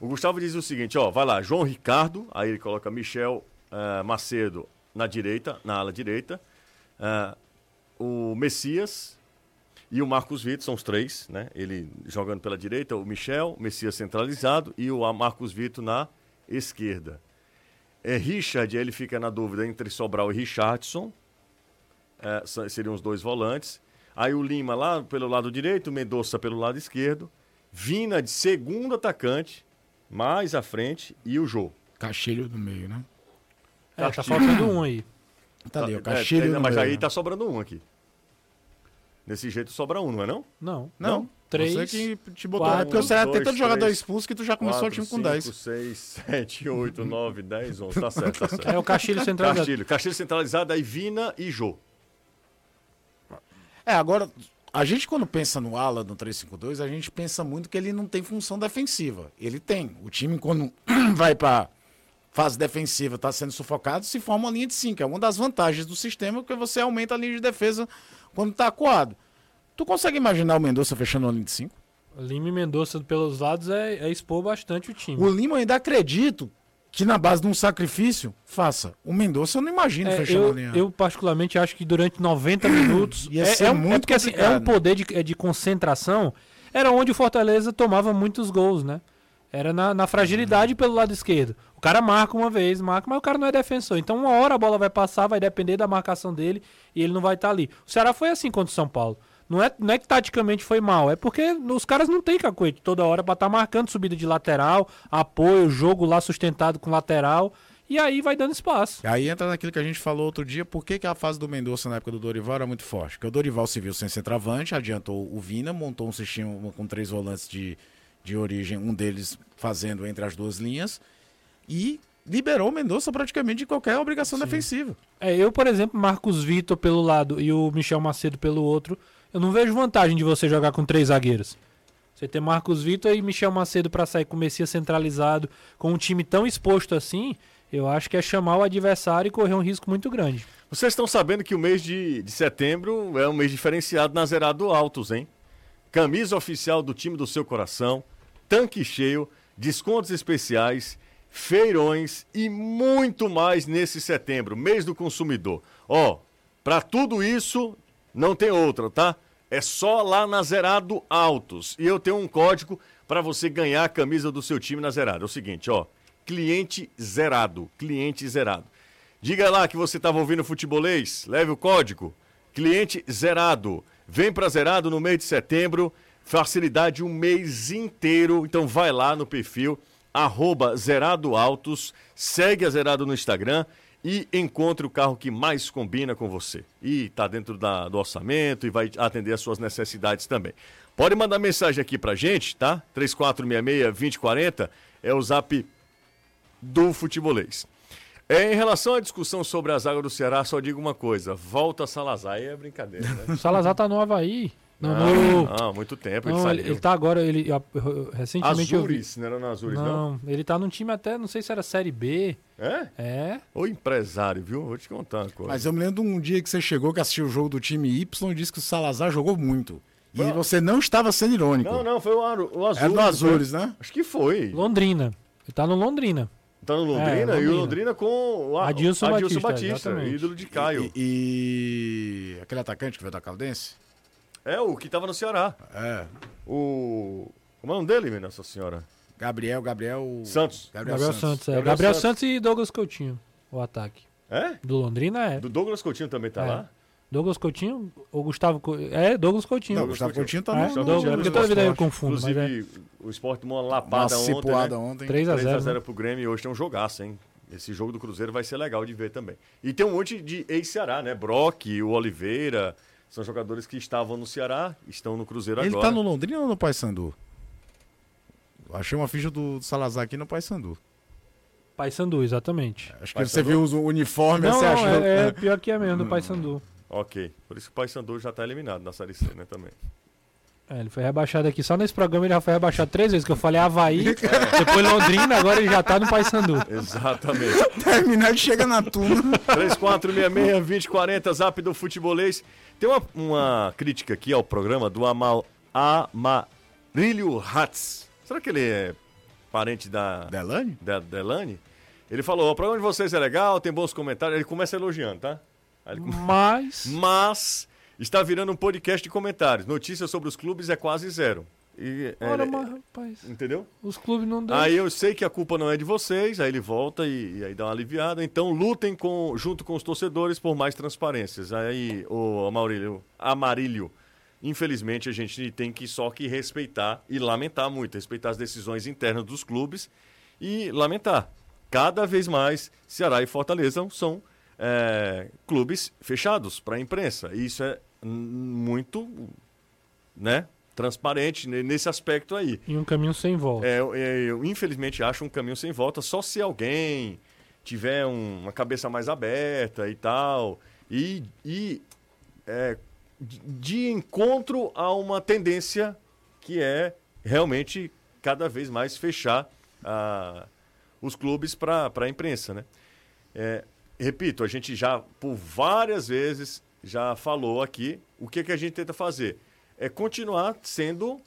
O Gustavo diz o seguinte, ó. Vai lá, João Ricardo. Aí ele coloca Michel uh, Macedo na direita, na ala direita. Uh, o Messias e o Marcos Vitor, são os três, né? Ele jogando pela direita, o Michel, Messias centralizado e o Marcos Vitor na esquerda. É, Richard, ele fica na dúvida entre Sobral e Richardson. É, seriam os dois volantes. Aí o Lima lá pelo lado direito, Mendonça pelo lado esquerdo. Vina de segundo atacante, mais à frente, e o Jô. Castilho no meio, né? É, tá faltando um aí. Tá ali, o Castilho. É, é, mas meio, aí né? tá sobrando um aqui. Desse jeito sobra um, não é não? Não. Não. Três. Você que te botou. Quatro, é porque você era tanto jogador expulso que tu já começou quatro, o time com 10. 5, 6, 7, 8, 9, 10, 11. Tá certo, tá certo. É o Castilho centralizado. Castilho. Castilho centralizado, aí Vina e Jô. É, agora, a gente quando pensa no ala no 352, a gente pensa muito que ele não tem função defensiva. Ele tem. O time quando vai para fase defensiva, está sendo sufocado, se forma uma linha de 5. É uma das vantagens do sistema, porque você aumenta a linha de defesa quando está acuado. Tu consegue imaginar o Mendonça fechando uma linha de 5? Lima e Mendonça pelos lados é, é, expor bastante o time. O Lima eu ainda acredito que na base de um sacrifício faça. O Mendonça eu não imagino é, fechando eu, a linha. Eu particularmente acho que durante 90 minutos Ia é, é, muito é porque assim, é um poder de, é de concentração. Era onde o Fortaleza tomava muitos gols, né? Era na, na fragilidade pelo lado esquerdo. O cara marca uma vez, marca, mas o cara não é defensor. Então, uma hora a bola vai passar, vai depender da marcação dele e ele não vai estar tá ali. O Ceará foi assim contra o São Paulo. Não é, não é que taticamente foi mal, é porque os caras não têm cacoete toda hora para estar tá marcando subida de lateral, apoio, jogo lá sustentado com lateral. E aí vai dando espaço. Aí entra naquilo que a gente falou outro dia, por que, que a fase do Mendonça na época do Dorival era muito forte? Porque o Dorival se viu sem centroavante, adiantou o Vina, montou um sistema com três volantes de, de origem, um deles fazendo entre as duas linhas, e liberou o Mendonça praticamente de qualquer obrigação Sim. defensiva. É, eu, por exemplo, Marcos Vitor pelo lado e o Michel Macedo pelo outro, eu não vejo vantagem de você jogar com três zagueiros. Você ter Marcos Vitor e Michel Macedo para sair com o Messias centralizado, com um time tão exposto assim, eu acho que é chamar o adversário e correr um risco muito grande. Vocês estão sabendo que o mês de, de setembro é um mês diferenciado na Zerado Altos, hein? Camisa oficial do time do seu coração, tanque cheio, descontos especiais, feirões e muito mais nesse setembro, mês do consumidor. Ó, para tudo isso não tem outra, tá? É só lá na Zerado Autos. E eu tenho um código para você ganhar a camisa do seu time na Zerado. É o seguinte, ó, cliente zerado, cliente zerado. Diga lá que você estava ouvindo futebolês, leve o código cliente zerado. Vem para Zerado no mês de setembro, facilidade um mês inteiro. Então vai lá no perfil arroba Zerado Autos, segue a Zerado no Instagram e encontre o carro que mais combina com você. E está dentro da, do orçamento e vai atender as suas necessidades também. Pode mandar mensagem aqui pra gente, tá? 3466-2040 é o zap do futebolês. É, em relação à discussão sobre a zaga do Ceará, só digo uma coisa: volta Salazar. Aí é brincadeira, né? Salazar tá no Havaí. Não, Ah, no... ah, muito tempo. não, ele ele, saiu. ele tá agora. Ele, recentemente eu vi. Azures, não era no Azures, não? Não, ele tá num time até, não sei se era Série B. É? É. Ô empresário, viu? Vou te contar uma coisa. Mas eu me lembro de um dia que você chegou, que assistiu o jogo do time Y e disse que o Salazar jogou muito. E Não. você não estava sendo irônico. Não, não, foi o, o Azures. Era do não foi? Azures, né? Acho que foi. Londrina. Ele tá no Londrina. Tá no Londrina, É, e o Londrina. Londrina com o A- Adilson Batista, Batista, ídolo de Caio. E, e aquele atacante que veio da Caldense? É, o que tava no Ceará. É. O. Como é o nome dele, minha Nossa Senhora? Gabriel, Gabriel. Santos. Gabriel, Gabriel Santos. Santos. é. Gabriel Gabriel, Santos. Santos. e Douglas Coutinho. O ataque. É? Do Londrina é. Do Douglas Coutinho também tá É. lá? Douglas Coutinho ou Gustavo Coutinho? É, Douglas Coutinho. Não, o Gustavo Coutinho tá É, no. Douglas, no- porque toda vida eu esporte. confundo, mas é Inclusive, o Sport tomou uma Uma lapada ontem, cipuada né? ontem. 3 a 0 3x0 né? pro Grêmio e hoje tem um jogaço, hein? Esse jogo do Cruzeiro vai ser legal de ver também. E tem um monte de ex-Ceará, né? Brock, o Oliveira, são jogadores que estavam no Ceará, estão no Cruzeiro Ele agora. tá no Londrina ou no Paysandu? Achei uma ficha do Salazar aqui no Paysandu. Paysandu, exatamente. Acho que Paysandu? você viu o uniforme, Não, você não, achou. é, é pior que é mesmo, do Paysandu. Ok. Por isso que o Paysandu já tá eliminado na Série C, né? Também. É, ele foi rebaixado aqui. Só nesse programa ele já foi rebaixado três vezes, que eu falei Havaí, depois Londrina, agora ele já tá no Paysandu. Exatamente. Terminar de chega na turma. 3466-2040, zap do futebolês. Tem uma, uma crítica aqui ao programa do Amal, Amarilho Hatz. Será que ele é parente da, Delane? da Delane? Ele falou: o programa de vocês é legal, tem bons comentários. Ele começa elogiando, tá? Come- Mas. Mas está virando um podcast de comentários. Notícias sobre os clubes é quase zero. E, é, Ora, é, mas, rapaz, entendeu? os clubes não dão. Aí eu sei que a culpa não é de vocês, aí ele volta e, e aí dá uma aliviada. Então lutem com, junto com os torcedores por mais transparências. Aí, o Amarilho, Amarilho, infelizmente a gente tem que só que respeitar e lamentar muito, respeitar as decisões internas dos clubes e lamentar. Cada vez mais Ceará e Fortaleza são é, clubes fechados para a imprensa. E isso é muito, né, transparente ne- nesse aspecto aí. Em um caminho sem volta. É, eu, eu, infelizmente acho um caminho sem volta, só se alguém tiver um- uma cabeça mais aberta e tal, e, e é, de, encontro a uma tendência que é realmente cada vez mais fechar ah, os clubes para a imprensa, né? É, repito, a gente já por várias vezes já falou aqui o que, que a gente tenta fazer é continuar sendo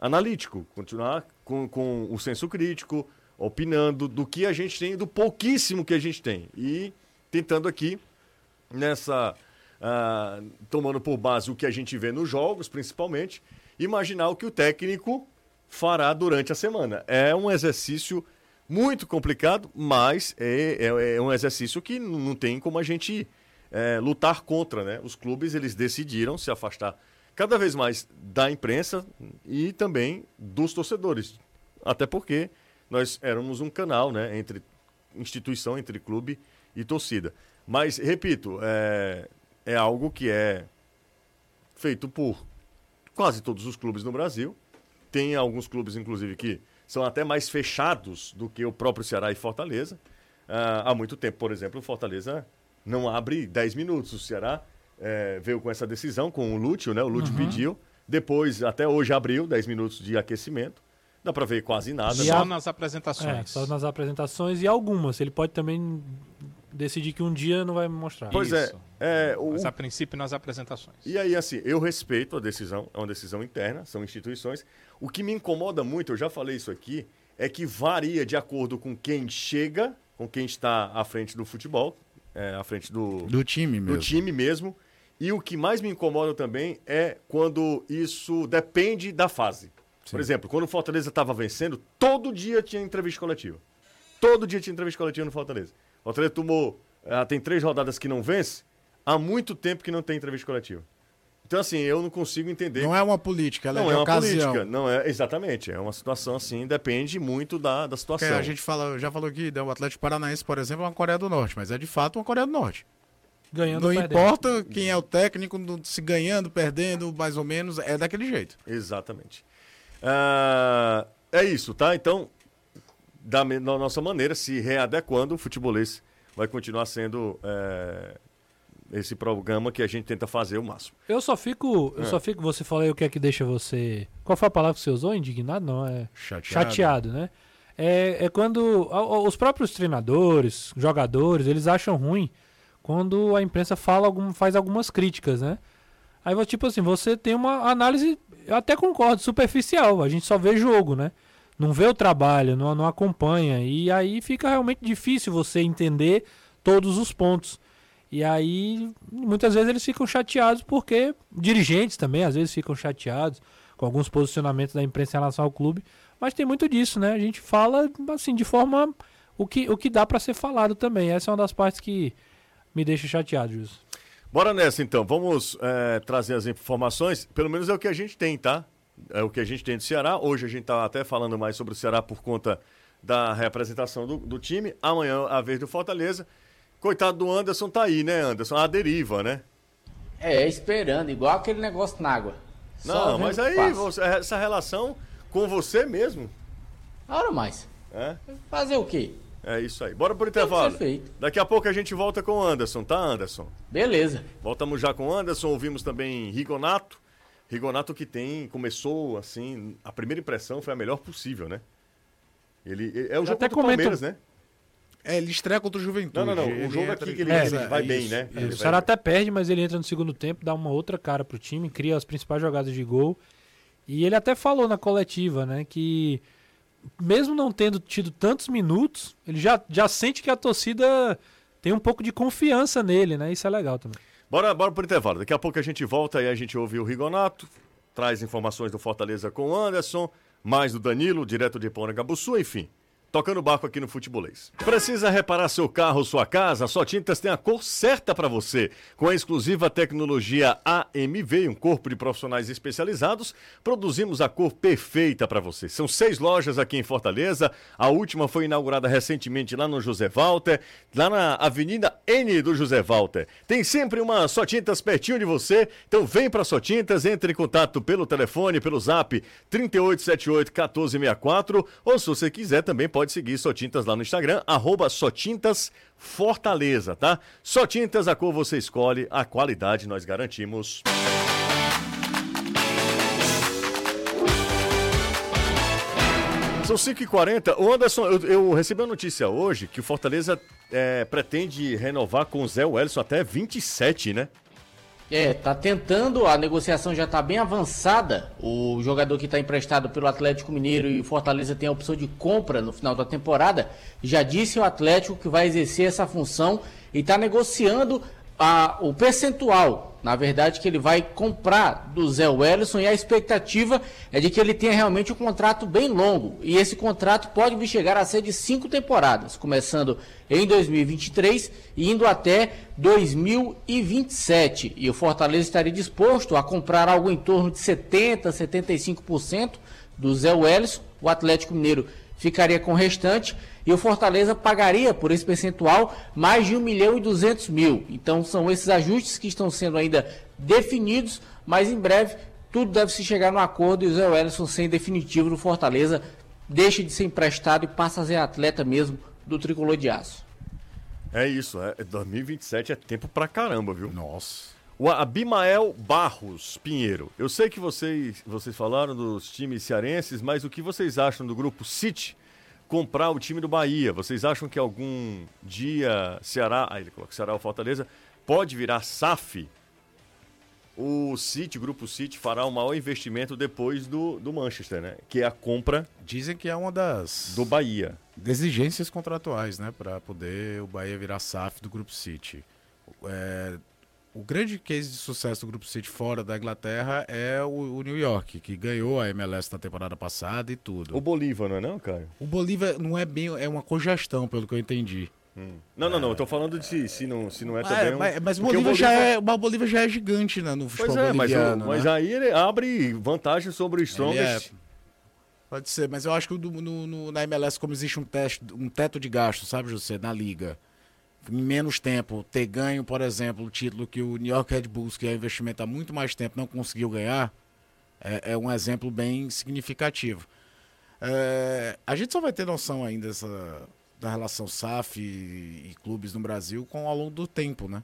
analítico, continuar com, com o senso crítico, opinando do que a gente tem, do pouquíssimo que a gente tem. E tentando aqui, nessa. ah, tomando por base o que a gente vê nos jogos, principalmente, imaginar o que o técnico fará durante a semana. É um exercício muito complicado, mas é, é- é um exercício que não tem como a gente é, lutar contra, né? Os clubes eles decidiram se afastar cada vez mais da imprensa e também dos torcedores, até porque nós éramos um canal, né? Entre instituição, entre clube e torcida. Mas repito, é, é algo que é feito por quase todos os clubes no Brasil. Tem alguns clubes, inclusive, que são até mais fechados do que o próprio Ceará e Fortaleza. Ah, há muito tempo, por exemplo, o Fortaleza não abre 10 minutos. O Ceará eh, veio com essa decisão, com o Lúcio, né? O Lúcio pediu. Depois, até hoje, abriu 10 minutos de aquecimento. Dá para ver quase nada. Né? Só nas É, apresentações. só nas apresentações e algumas. Ele pode também decidir que um dia não vai mostrar. Pois é. Isso. é o, Mas a princípio nas apresentações. E aí, assim, eu respeito a decisão, é uma decisão interna, são instituições. O que me incomoda muito, eu já falei isso aqui, é que varia de acordo com quem chega, com quem está à frente do futebol, é, à frente do, Do time do mesmo. time mesmo. E o que mais me incomoda também é quando isso depende da fase. Por exemplo, quando o Fortaleza estava vencendo, todo dia tinha entrevista coletiva. Todo dia tinha entrevista coletiva no Fortaleza. O Fortaleza tomou. ah, tem três rodadas que não vence, há muito tempo que não tem entrevista coletiva. Então, assim, eu não consigo entender. Não é uma política, ela Não é é uma ocasião. política, não é exatamente. É uma situação assim, depende muito da, da situação. a gente fala, já falou aqui, né, o Atlético Paranaense, por exemplo, é uma Coreia do Norte, mas é de fato uma Coreia do Norte. Ganhando Não perdendo. importa quem é o técnico, se ganhando, perdendo, mais ou menos, é daquele jeito. Exatamente. Ah, é isso, tá? Então, da, nossa maneira, se readequando, o futebolês vai continuar sendo é, esse programa que a gente tenta fazer o máximo. Eu só fico. Eu É. só fico. Você falou aí o que é que deixa você. Qual foi a palavra que você usou? Indignado? Não, é. Chateado. Chateado, né? É, é quando a- a- os próprios treinadores, jogadores, eles acham ruim quando a imprensa fala algum, faz algumas críticas, né? Aí, tipo assim, você tem uma análise, eu até concordo, superficial. A gente só vê jogo, né? Não vê o trabalho, não, não acompanha. E aí fica realmente difícil você entender todos os pontos. E aí, muitas vezes eles ficam chateados porque dirigentes também, às vezes, ficam chateados com alguns posicionamentos da imprensa em relação ao clube. Mas tem muito disso, né? A gente fala, assim, de forma. O que, o que dá pra ser falado também. Essa é uma das partes que me deixa chateado, Jus. Bora nessa então, vamos é, trazer as informações, pelo menos é o que a gente tem, tá? É o que a gente tem do Ceará. Hoje a gente tá até falando mais sobre o Ceará por conta da representação do, do time. Amanhã a vez do Fortaleza. Coitado do Anderson tá aí, né, Anderson? A deriva, né? É, esperando, igual aquele negócio na água. Só Não, mas aí você- essa relação com você mesmo. Ora mais. É, Fazer o quê? É isso aí. Bora pro que intervalo. ser feito. Daqui a pouco a gente volta com o Anderson, tá, Anderson? Beleza. Voltamos já com o Anderson, ouvimos também Rigonato. Rigonato que tem, começou assim, a primeira impressão foi a melhor possível, né? Ele, é o jogo até contra o comento- Palmeiras, né? É, ele estreia contra o Juventude. Não, não, não. O Ele jogo entra- aqui que ele, É, ele vai isso, bem, né? isso. Ele o Ceará até perde, mas ele entra no segundo tempo, dá uma outra cara pro time, cria as principais jogadas de gol. E ele até falou na coletiva, né, que mesmo não tendo tido tantos minutos, ele já, já sente que a torcida tem um pouco de confiança nele, né? Isso é legal também. Bora, bora pro intervalo. Daqui a pouco a gente volta e a gente ouve o Rigonato, traz informações do Fortaleza com o Anderson, mais do Danilo, direto de Gabuçu, enfim. Tocando barco aqui no Futebolês. Precisa reparar seu carro ou sua casa? Só Tintas tem a cor certa para você. Com a exclusiva tecnologia AMV um corpo de profissionais especializados, produzimos a cor perfeita para você. São seis lojas aqui em Fortaleza. A última foi inaugurada recentemente lá no José Walter, lá na Avenida N do José Walter. Tem sempre uma Só Tintas pertinho de você. Então vem para Só Tintas, entre em contato pelo telefone, pelo zap 3878-1464. Ou se você quiser, também pode seguir Só Tintas lá no Instagram, arroba Só Tintas Fortaleza, tá? Só Tintas, a cor você escolhe, a qualidade nós garantimos. São 5h40. Ô Anderson, eu, eu recebi uma notícia hoje que o Fortaleza é, pretende renovar com o Zé Wellison até 27, né? É, tá tentando, a negociação já tá bem avançada. O jogador que está emprestado pelo Atlético Mineiro e Fortaleza tem a opção de compra no final da temporada. Já disse o Atlético que vai exercer essa função e está negociando a, o percentual. Na verdade, que ele vai comprar do Zé Wellison e a expectativa é de que ele tenha realmente um contrato bem longo. E esse contrato pode chegar a ser de cinco temporadas, começando em 2023 e indo até 2027. E o Fortaleza estaria disposto a comprar algo em torno de 70%, 75% do Zé Wellison. O Atlético Mineiro ficaria com o restante e o Fortaleza pagaria por esse percentual mais de 1 milhão e 200 mil. Então são esses ajustes que estão sendo ainda definidos, mas em breve tudo deve se chegar no acordo e o Zé Wellison, sem definitivo no Fortaleza, deixa de ser emprestado e passa a ser atleta mesmo do tricolor de aço. É isso, é, 2027 é tempo pra caramba, viu? Nossa. O Abimael Barros Pinheiro. Eu sei que vocês, vocês falaram dos times cearenses, mas o que vocês acham do grupo City comprar o time do Bahia? Vocês acham que algum dia Ceará, ah, ele coloca Ceará ou Fortaleza, pode virar SAF? O City, o grupo City, fará o maior investimento depois do, do Manchester, né? Que é a compra Dizem que é uma das do Bahia. exigências contratuais, né? Para poder o Bahia virar SAF do Grupo City. É, o grande case de sucesso do Grupo City fora da Inglaterra é o, o New York, que ganhou a MLS na temporada passada e tudo. O Bolívar, não é não, Caio? O Bolívia não é bem. É uma cogestão, pelo que eu entendi. Não, não, não. Eu tô falando de se, não, se não é Ah, também é, um... mas, mas o porque Bolívia, já é, o Bolívia já é gigante né, no futebol Pois é, mas, o- mas né? aí ele abre vantagem sobre o Strongest. É- Pode ser, mas eu acho que no, no- na MLS, como existe um, teste, um teto de gasto, sabe, José, na liga, menos tempo, ter ganho, por exemplo, o título que o New York Red Bulls, que é investimento há muito mais tempo, não conseguiu ganhar, é, é um exemplo bem significativo. É, a gente só vai ter noção ainda dessa, da relação SAF e, e clubes no Brasil com ao longo do tempo, né?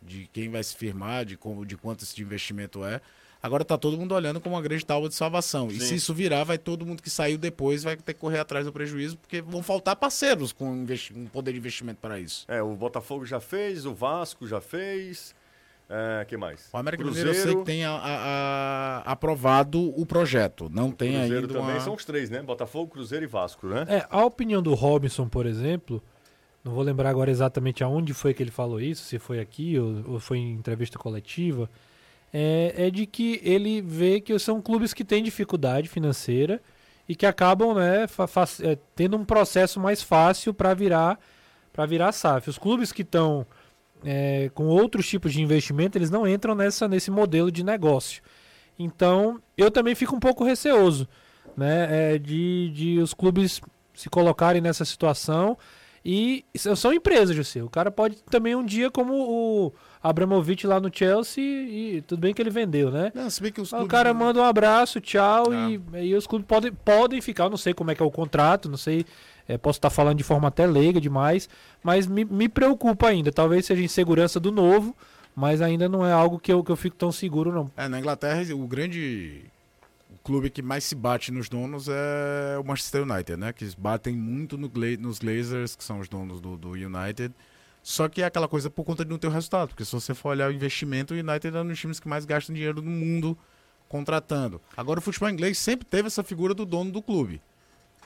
De quem vai se firmar, de, como, de quanto esse investimento é. Agora tá todo mundo olhando como uma grande tábua de salvação. E Sim. se isso virar, vai todo mundo que saiu depois vai ter que correr atrás do prejuízo, porque vão faltar parceiros com um poder de investimento para isso. É, o Botafogo já fez, o Vasco já fez. É, que mais? O América Mineiro eu sei que tem a- a- a- aprovado o projeto. Não tem Cruzeiro ainda também uma... são os três, né? Botafogo, Cruzeiro e Vasco, né? É, a opinião do Robinson, por exemplo, não vou lembrar agora exatamente aonde foi que ele falou isso, se foi aqui ou, ou foi em entrevista coletiva, é, é de que ele vê que são clubes que têm dificuldade financeira e que acabam né, é, tendo um processo mais fácil para virar para virar SAF. Os clubes que estão é, com outros tipos de investimento, eles não entram nessa, nesse modelo de negócio. Então, eu também fico um pouco receoso né, é, de, de os clubes se colocarem nessa situação. E são empresas, José. O cara pode também um dia, como o Abramovich lá no Chelsea, e tudo bem que ele vendeu, né? Não, se bem que os Aí O clubes- cara manda um abraço, tchau, Ah. e aí os clubes podem, podem ficar. Eu não sei como é que é o contrato, não sei. é, posso estar falando de forma até leiga demais, mas me, me preocupa ainda. Talvez seja insegurança do novo, mas ainda não é algo que eu, que eu fico tão seguro, não. É, na Inglaterra, o grande clube que mais se bate nos donos é o Manchester United, né? Que batem muito no Gla- nos Glazers, que são os donos do, do United. Só que é aquela coisa por conta de não ter o resultado. Porque se você for olhar o investimento, o United é um dos times que mais gastam dinheiro no mundo contratando. Agora, o futebol inglês sempre teve essa figura do dono do clube.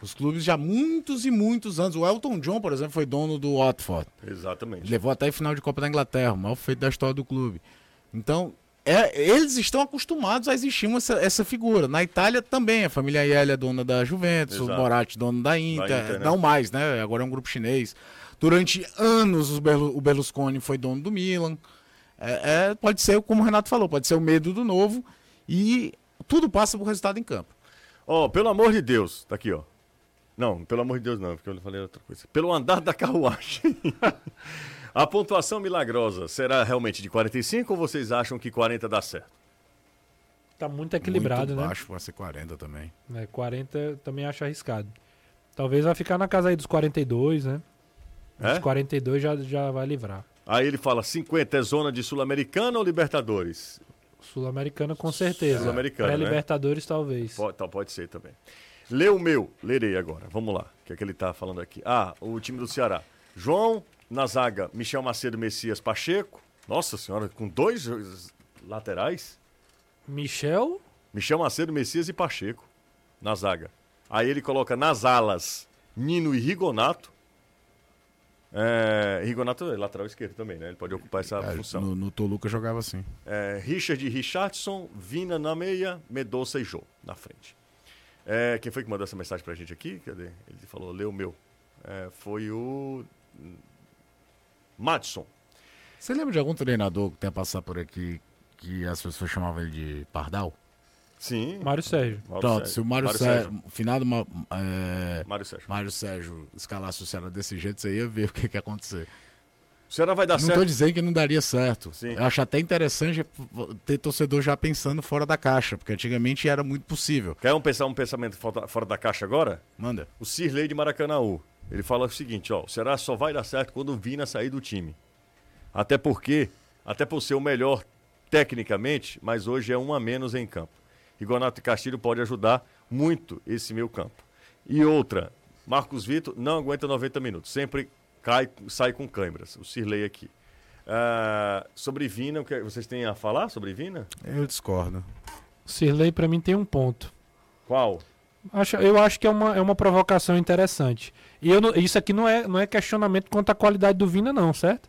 Os clubes já há muitos e muitos anos. O Elton John, por exemplo, foi dono do Watford. Exatamente. Levou até a final de Copa da Inglaterra, o maior feito da história do clube. Então, é- eles estão acostumados a existir essa, essa figura. Na Itália também, a família Aielli é dona da Juventus, Exato. o Moratti dono da Inter, Da Inter, né? não mais, né? Agora é um grupo chinês. Durante anos o, Berlu- o Berlusconi foi dono do Milan. É, é- pode ser, como o Renato falou, pode ser o medo do novo e tudo passa por resultado em campo. Ó, pelo amor de Deus, tá aqui, ó. Não, pelo amor de Deus não, porque eu falei outra coisa. Pelo andar da carruagem. A pontuação milagrosa será realmente de 45 ou vocês acham que 40 dá certo? Tá muito equilibrado, Muito né? baixo, vai ser 40 também. É, 40 eu também acho arriscado. Talvez vai ficar na casa aí dos 42, né? É? Os 42 já, já vai livrar. Aí ele fala 50 é zona de Sul-Americana ou Libertadores? Sul-Americana com certeza. Sul-Americana, né? Pré-Libertadores talvez. Pode, tá, pode ser também. Lê o meu, lerei agora. Vamos lá. O que é que ele tá falando aqui? Ah, o time do Ceará. João, na zaga, Michel Macedo, Messias, Pacheco. Nossa senhora, com dois laterais. Michel, Michel Macedo, Messias e Pacheco na zaga. Aí ele coloca nas alas Nino e Rigonato. É, Rigonato é lateral esquerdo também, né? Ele pode ocupar essa É, função. no, no Toluca jogava assim. É, Richard e Richardson, Vina na meia, Medoça e Jô na frente. É, quem foi que mandou essa mensagem pra gente aqui? Cadê? Ele falou, leu o meu. É, foi o. Madison. Você lembra de algum treinador que tenha passado por aqui que as pessoas chamavam ele de Pardal? Sim. Mário Sérgio. Mário Pronto, Sérgio. se o Mário, Mário Sérgio, finado Ma- é, Mário Sérgio. Mário Sérgio escalasse o Ceará desse jeito, você ia ver o que, que ia acontecer. O Ceará vai dar não certo. estou dizendo que não daria certo. Sim. Eu acho até interessante ter torcedor já pensando fora da caixa, porque antigamente era muito possível. Quer um, pensar um pensamento fora da caixa agora? Manda. O Cirlei de Maracanaú. Ele fala o seguinte, ó, o Ceará só vai dar certo quando o Vina sair do time. Até porque, até por ser o melhor tecnicamente, mas hoje é um a menos em campo. Rigonato Castilho pode ajudar muito esse meio campo. E outra, Marcos Vitor não aguenta 90 minutos, sempre cai, sai com câimbras, o Cirlei aqui. Ah, sobre Vina, o que vocês têm a falar sobre Vina? Eu discordo. Sirley pra mim tem um ponto. Qual? Acho, eu acho que é uma, é uma provocação interessante. E eu isso aqui não é, não é questionamento quanto à qualidade do Vina, não, certo?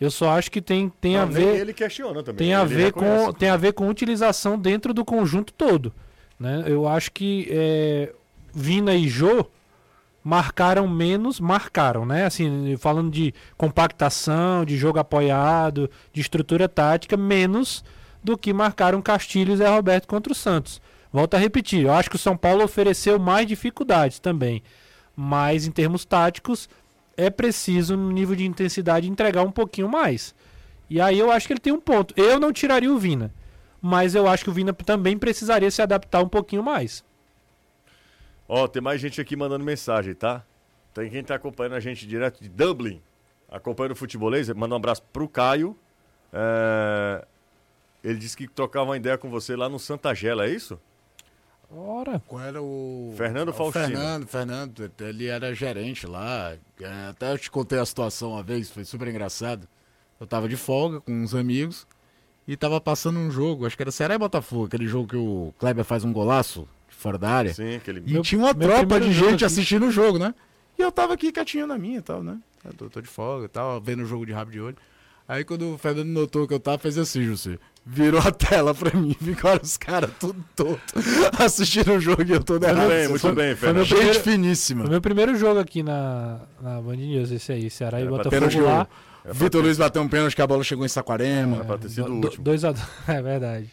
Eu só acho que tem, tem a Não, nem ver. ele questiona também. tem a ele ver com tem a ver com utilização dentro do conjunto todo né eu acho que é, Vina e Jô marcaram menos marcaram né assim falando de compactação de jogo apoiado de estrutura tática menos do que marcaram Castilho e Zé Roberto contra o Santos volto a repetir eu acho que o São Paulo ofereceu mais dificuldades também mas em termos táticos é preciso no nível de intensidade entregar um pouquinho mais e aí eu acho que ele tem um ponto. Eu não tiraria o Vina. Mas eu acho que o Vina também precisaria se adaptar um pouquinho mais. Ó, tem mais gente aqui mandando mensagem, tá? Tem quem tá acompanhando a gente direto de Dublin, acompanhando o futebolês. Manda um abraço pro Caio. É, Ele disse que trocava uma ideia com você lá no Santa Gela, é isso? Ora, Qual era o. Fernando Faustino. Fernando, Fernando, ele era gerente lá. É, Até eu te contei a situação uma vez, foi super engraçado. Eu tava de folga com uns amigos e tava passando um jogo, acho que era Ceará e Botafogo, aquele jogo que o Kleber faz um golaço fora da área. Sim, aquele. E Meu- tinha uma tropa de gente aqui. assistindo o jogo, né? E eu tava aqui quietinho na minha e tal, né? Eu tô, tô de folga e tal, vendo o jogo de rabo de olho. Aí quando o Fernando notou que eu tava, fez assim, José. Virou a tela pra mim, ficaram os caras tudo torto assistindo o jogo e eu tô Muito derrado. bem, muito bem, meu Fernando. Gente primeiro- finíssima. foi meu primeiro jogo aqui na, na Band News, esse aí, Ceará e Era Botafogo lá. É Vitor ter- Luiz bateu um pênalti que a bola chegou em Saquarema. Era pra ter sido o Do- último. Dois a dois, é verdade.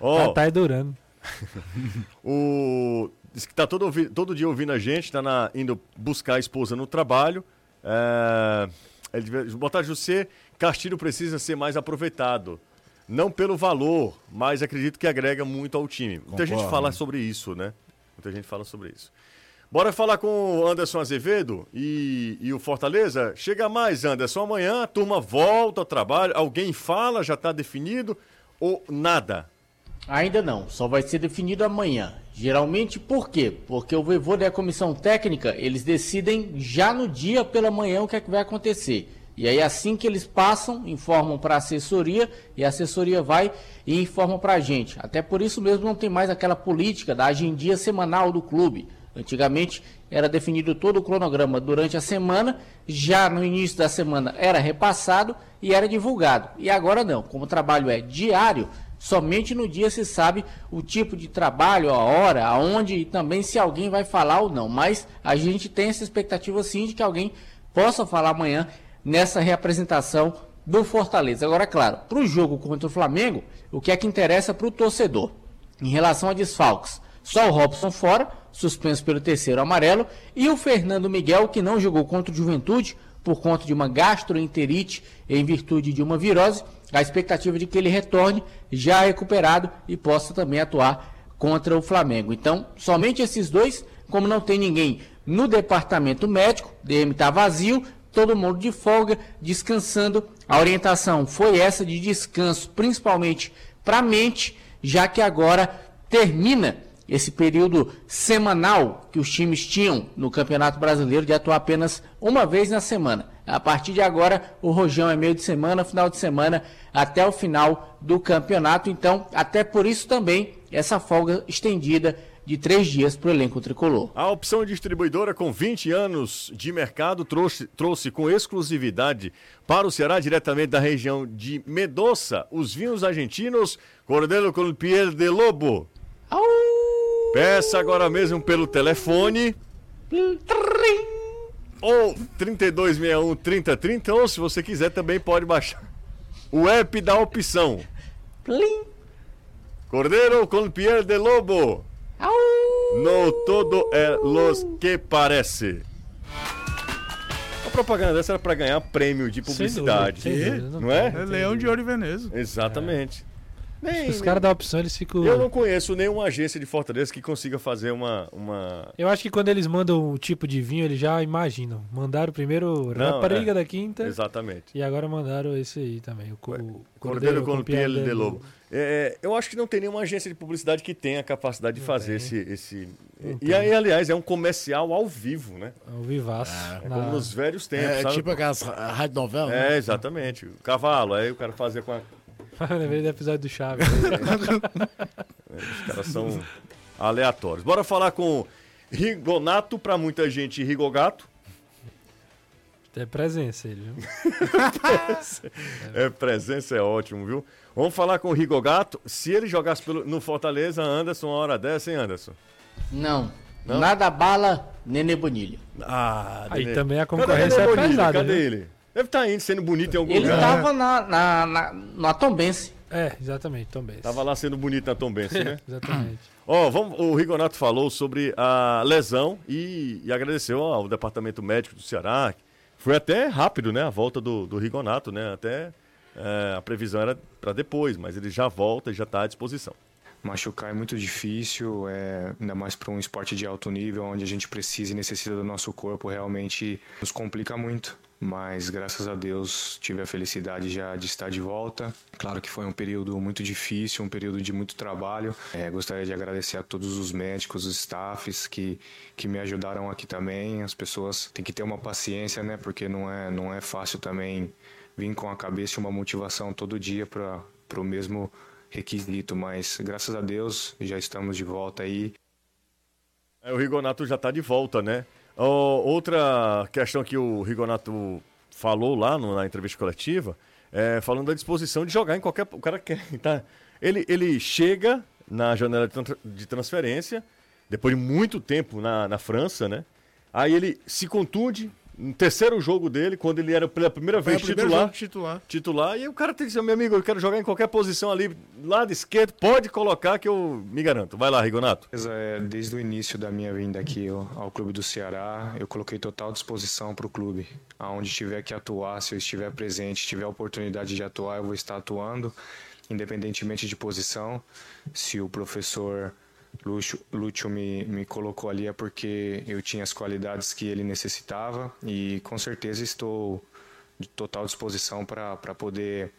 Ah, tá aí durando. O... Diz que tá todo, todo dia ouvindo a gente, tá na- indo buscar a esposa no trabalho. É... Ele Boa tarde, José. Castilho precisa ser mais aproveitado. Não pelo valor, mas acredito que agrega muito ao time. Muita gente Concordo. fala sobre isso, né? Muita gente fala sobre isso. Bora falar com o Anderson Azevedo e, e o Fortaleza? Chega mais, Anderson. Amanhã a turma volta ao trabalho. Alguém fala, já está definido ou nada? Ainda não, só vai ser definido amanhã. Geralmente por quê? Porque o Voivô e a comissão técnica, eles decidem já no dia pela manhã o que é que vai acontecer. E aí assim que eles passam, informam para a assessoria e a assessoria vai e informa para a gente. Até por isso mesmo não tem mais aquela política da agendia semanal do clube. Antigamente era definido todo o cronograma durante a semana, já no início da semana era repassado e era divulgado. E agora não, como o trabalho é diário, somente no dia se sabe o tipo de trabalho, a hora, aonde e também se alguém vai falar ou não. Mas a gente tem essa expectativa sim de que alguém possa falar amanhã nessa reapresentação do Fortaleza. Agora, claro, para o jogo contra o Flamengo, o que é que interessa para o torcedor? Em relação a desfalques, só o Robson fora, suspenso pelo terceiro amarelo, e o Fernando Miguel, que não jogou contra o Juventude por conta de uma gastroenterite em virtude de uma virose. A expectativa de que ele retorne já recuperado e possa também atuar contra o Flamengo. Então, somente esses dois, como não tem ninguém no departamento médico, DM está vazio, todo mundo de folga, descansando. A orientação foi essa de descanso, principalmente para a mente, já que agora termina esse período semanal que os times tinham no Campeonato Brasileiro de atuar apenas uma vez na semana. A partir de agora, o Rojão é meio de semana, final de semana, até o final do campeonato. Então, até por isso também, essa folga estendida de três dias para o elenco tricolor. A opção distribuidora com 20 anos de mercado trouxe, trouxe com exclusividade para o Ceará, diretamente da região de Medoça, os vinhos argentinos Cordelo com Piel de Lobo. Au! Peça agora mesmo pelo telefone ou 3261 3030 ou se você quiser também pode baixar o app da opção. Plim! Cordeiro com Piel de Lobo. Au! No todo é los que parece. A propaganda dessa era para ganhar prêmio de publicidade. Sem dúvida, dúvida, não é? É Leão de Ouro e Veneza. Exatamente. Nem- Os caras da opção, eles ficam. Eu não conheço nenhuma agência de Fortaleza que consiga fazer uma. uma... Eu acho que quando eles mandam o tipo de vinho, eles já imaginam. Mandaram primeiro Não, rapariga é. da quinta Exatamente. e agora mandaram esse aí também. O, co- o Cordeiro com piel Piel de Lobo. É, eu acho que não tem nenhuma agência de publicidade que tenha a capacidade de fazer esse. esse... E aí, aliás, é um comercial ao vivo, né? O Vivaço. É como nos velhos tempos, É, sabe? tipo aquelas rádio novela. É, né? exatamente. O cavalo, aí o cara fazia com a. Lembrei do episódio do Chaves. Os caras são aleatórios. Bora falar com Rigonato, pra muita gente, Rigogato. É presença ele, viu? É, presença é ótimo, viu? Vamos falar com o Rigogato. Se ele jogasse pelo- no Fortaleza, Anderson, uma hora dessa, hein, Anderson? Não. Não? Nada bala, Nenê Bonilha. Ah, Aí Nenê. também a Cadê concorrência Nenê é pesada, Cadê viu? ele? Deve estar indo, sendo bonito em algum Ele lugar. estava na, na, na, na Tombense. É, exatamente, Tom Benz. Tava lá sendo bonito na Tombense, né? Exatamente. Ó, vamos, o Rigonato falou sobre a lesão e, e agradeceu ao departamento médico do Ceará. Foi até rápido, né? A volta do, do Rigonato, né? Até é, a previsão era para depois, mas ele já volta e já está à disposição. machucar é muito difícil, é, ainda mais para um esporte de alto nível, onde a gente precisa e necessita do nosso corpo, realmente nos complica muito. Mas graças a Deus tive a felicidade já de estar de volta. Claro que foi um período muito difícil, um período de muito trabalho. É, gostaria de agradecer a todos os médicos, os staffs que, que me ajudaram aqui também. As pessoas têm que ter uma paciência, né? Porque não é, não é fácil também vir com a cabeça e uma motivação todo dia para o mesmo requisito, mas graças a Deus já estamos de volta aí. É, o Rigonato já está de volta, né? Oh, outra questão que o Rigonato falou lá no, na entrevista coletiva, é, falando da disposição de jogar em qualquer. O cara quer. Tá? Ele, ele chega na janela de transferência, depois de muito tempo na, na França, né? Aí ele se contunde, no terceiro jogo dele, quando ele era pela primeira vez titular, titular. Titular. E o cara tem que dizer, meu amigo, eu quero jogar em qualquer posição ali, lado esquerdo, pode colocar que eu me garanto. Vai lá, Rigonato. É, desde o início da minha vinda aqui ao Clube do Ceará, eu coloquei total disposição para o clube. Aonde tiver que atuar, se eu estiver presente, tiver a oportunidade de atuar, eu vou estar atuando, independentemente de posição. Se o professor Lúcio, Lúcio me, me colocou ali é porque eu tinha as qualidades que ele necessitava e com certeza estou de total disposição para poder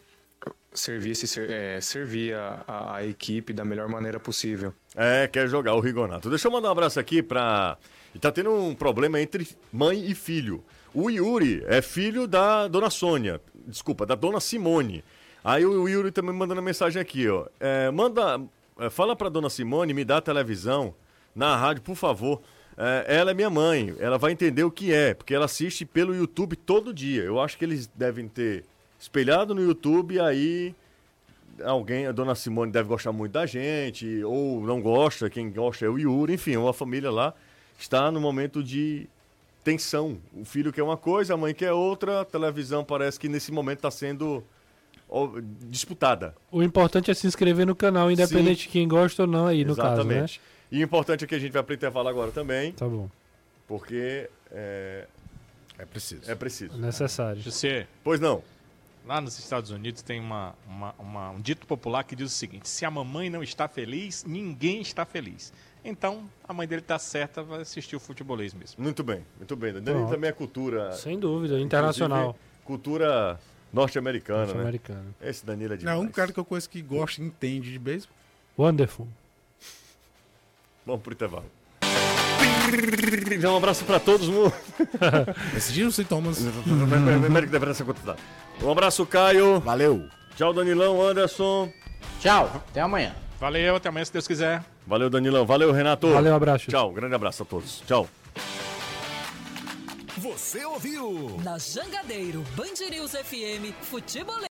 servir, esse, é, servir a, a, equipe da melhor maneira possível. É, quer jogar o Rigonato. Deixa eu mandar um abraço aqui para. Tá tendo um problema entre mãe e filho. O Yuri é filho da dona Sônia, desculpa, da dona Simone. Aí o Yuri também mandando mensagem aqui, ó. É, manda, fala para dona Simone me dá a televisão na rádio, por favor. É, ela é minha mãe, ela vai entender o que é, porque ela assiste pelo YouTube todo dia. Eu acho que eles devem ter espelhado no YouTube, aí alguém, a dona Simone deve gostar muito da gente, ou não gosta, quem gosta é o Yuri, enfim, uma família lá está no momento de tensão. O filho quer uma coisa, a mãe quer outra, a televisão parece que nesse momento está sendo disputada. O importante é se inscrever no canal, independente Sim. de quem gosta ou não aí, no Exatamente. caso, né? E o importante é que a gente vai para o intervalo agora também. Tá bom. Porque é... É preciso. É preciso. É necessário. Você. Pois não. Lá nos Estados Unidos tem uma, uma, uma, um dito popular que diz o seguinte: se a mamãe não está feliz, ninguém está feliz. Então, a mãe dele está certa, vai assistir o futebolês mesmo. Muito bem, muito bem. Dani também é cultura. Sem dúvida, internacional. Cultura Norte-americana, Norte americano né? Esse Danilo é demais. Não, um cara que eu conheço que gosta e entende de beisebol. Wonderful. Vamos pro intervalo. Um abraço pra todos. Esse dia não sei Thomas. Um abraço, Caio. Valeu. Tchau, Danilão, Anderson. Tchau, até amanhã. Valeu, até amanhã, se Deus quiser. Valeu, Danilão. Valeu, Renato. Valeu, abraço. Tchau, grande abraço a todos. Tchau. Você ouviu? Na Jangadeiro, Band News FM, Futebol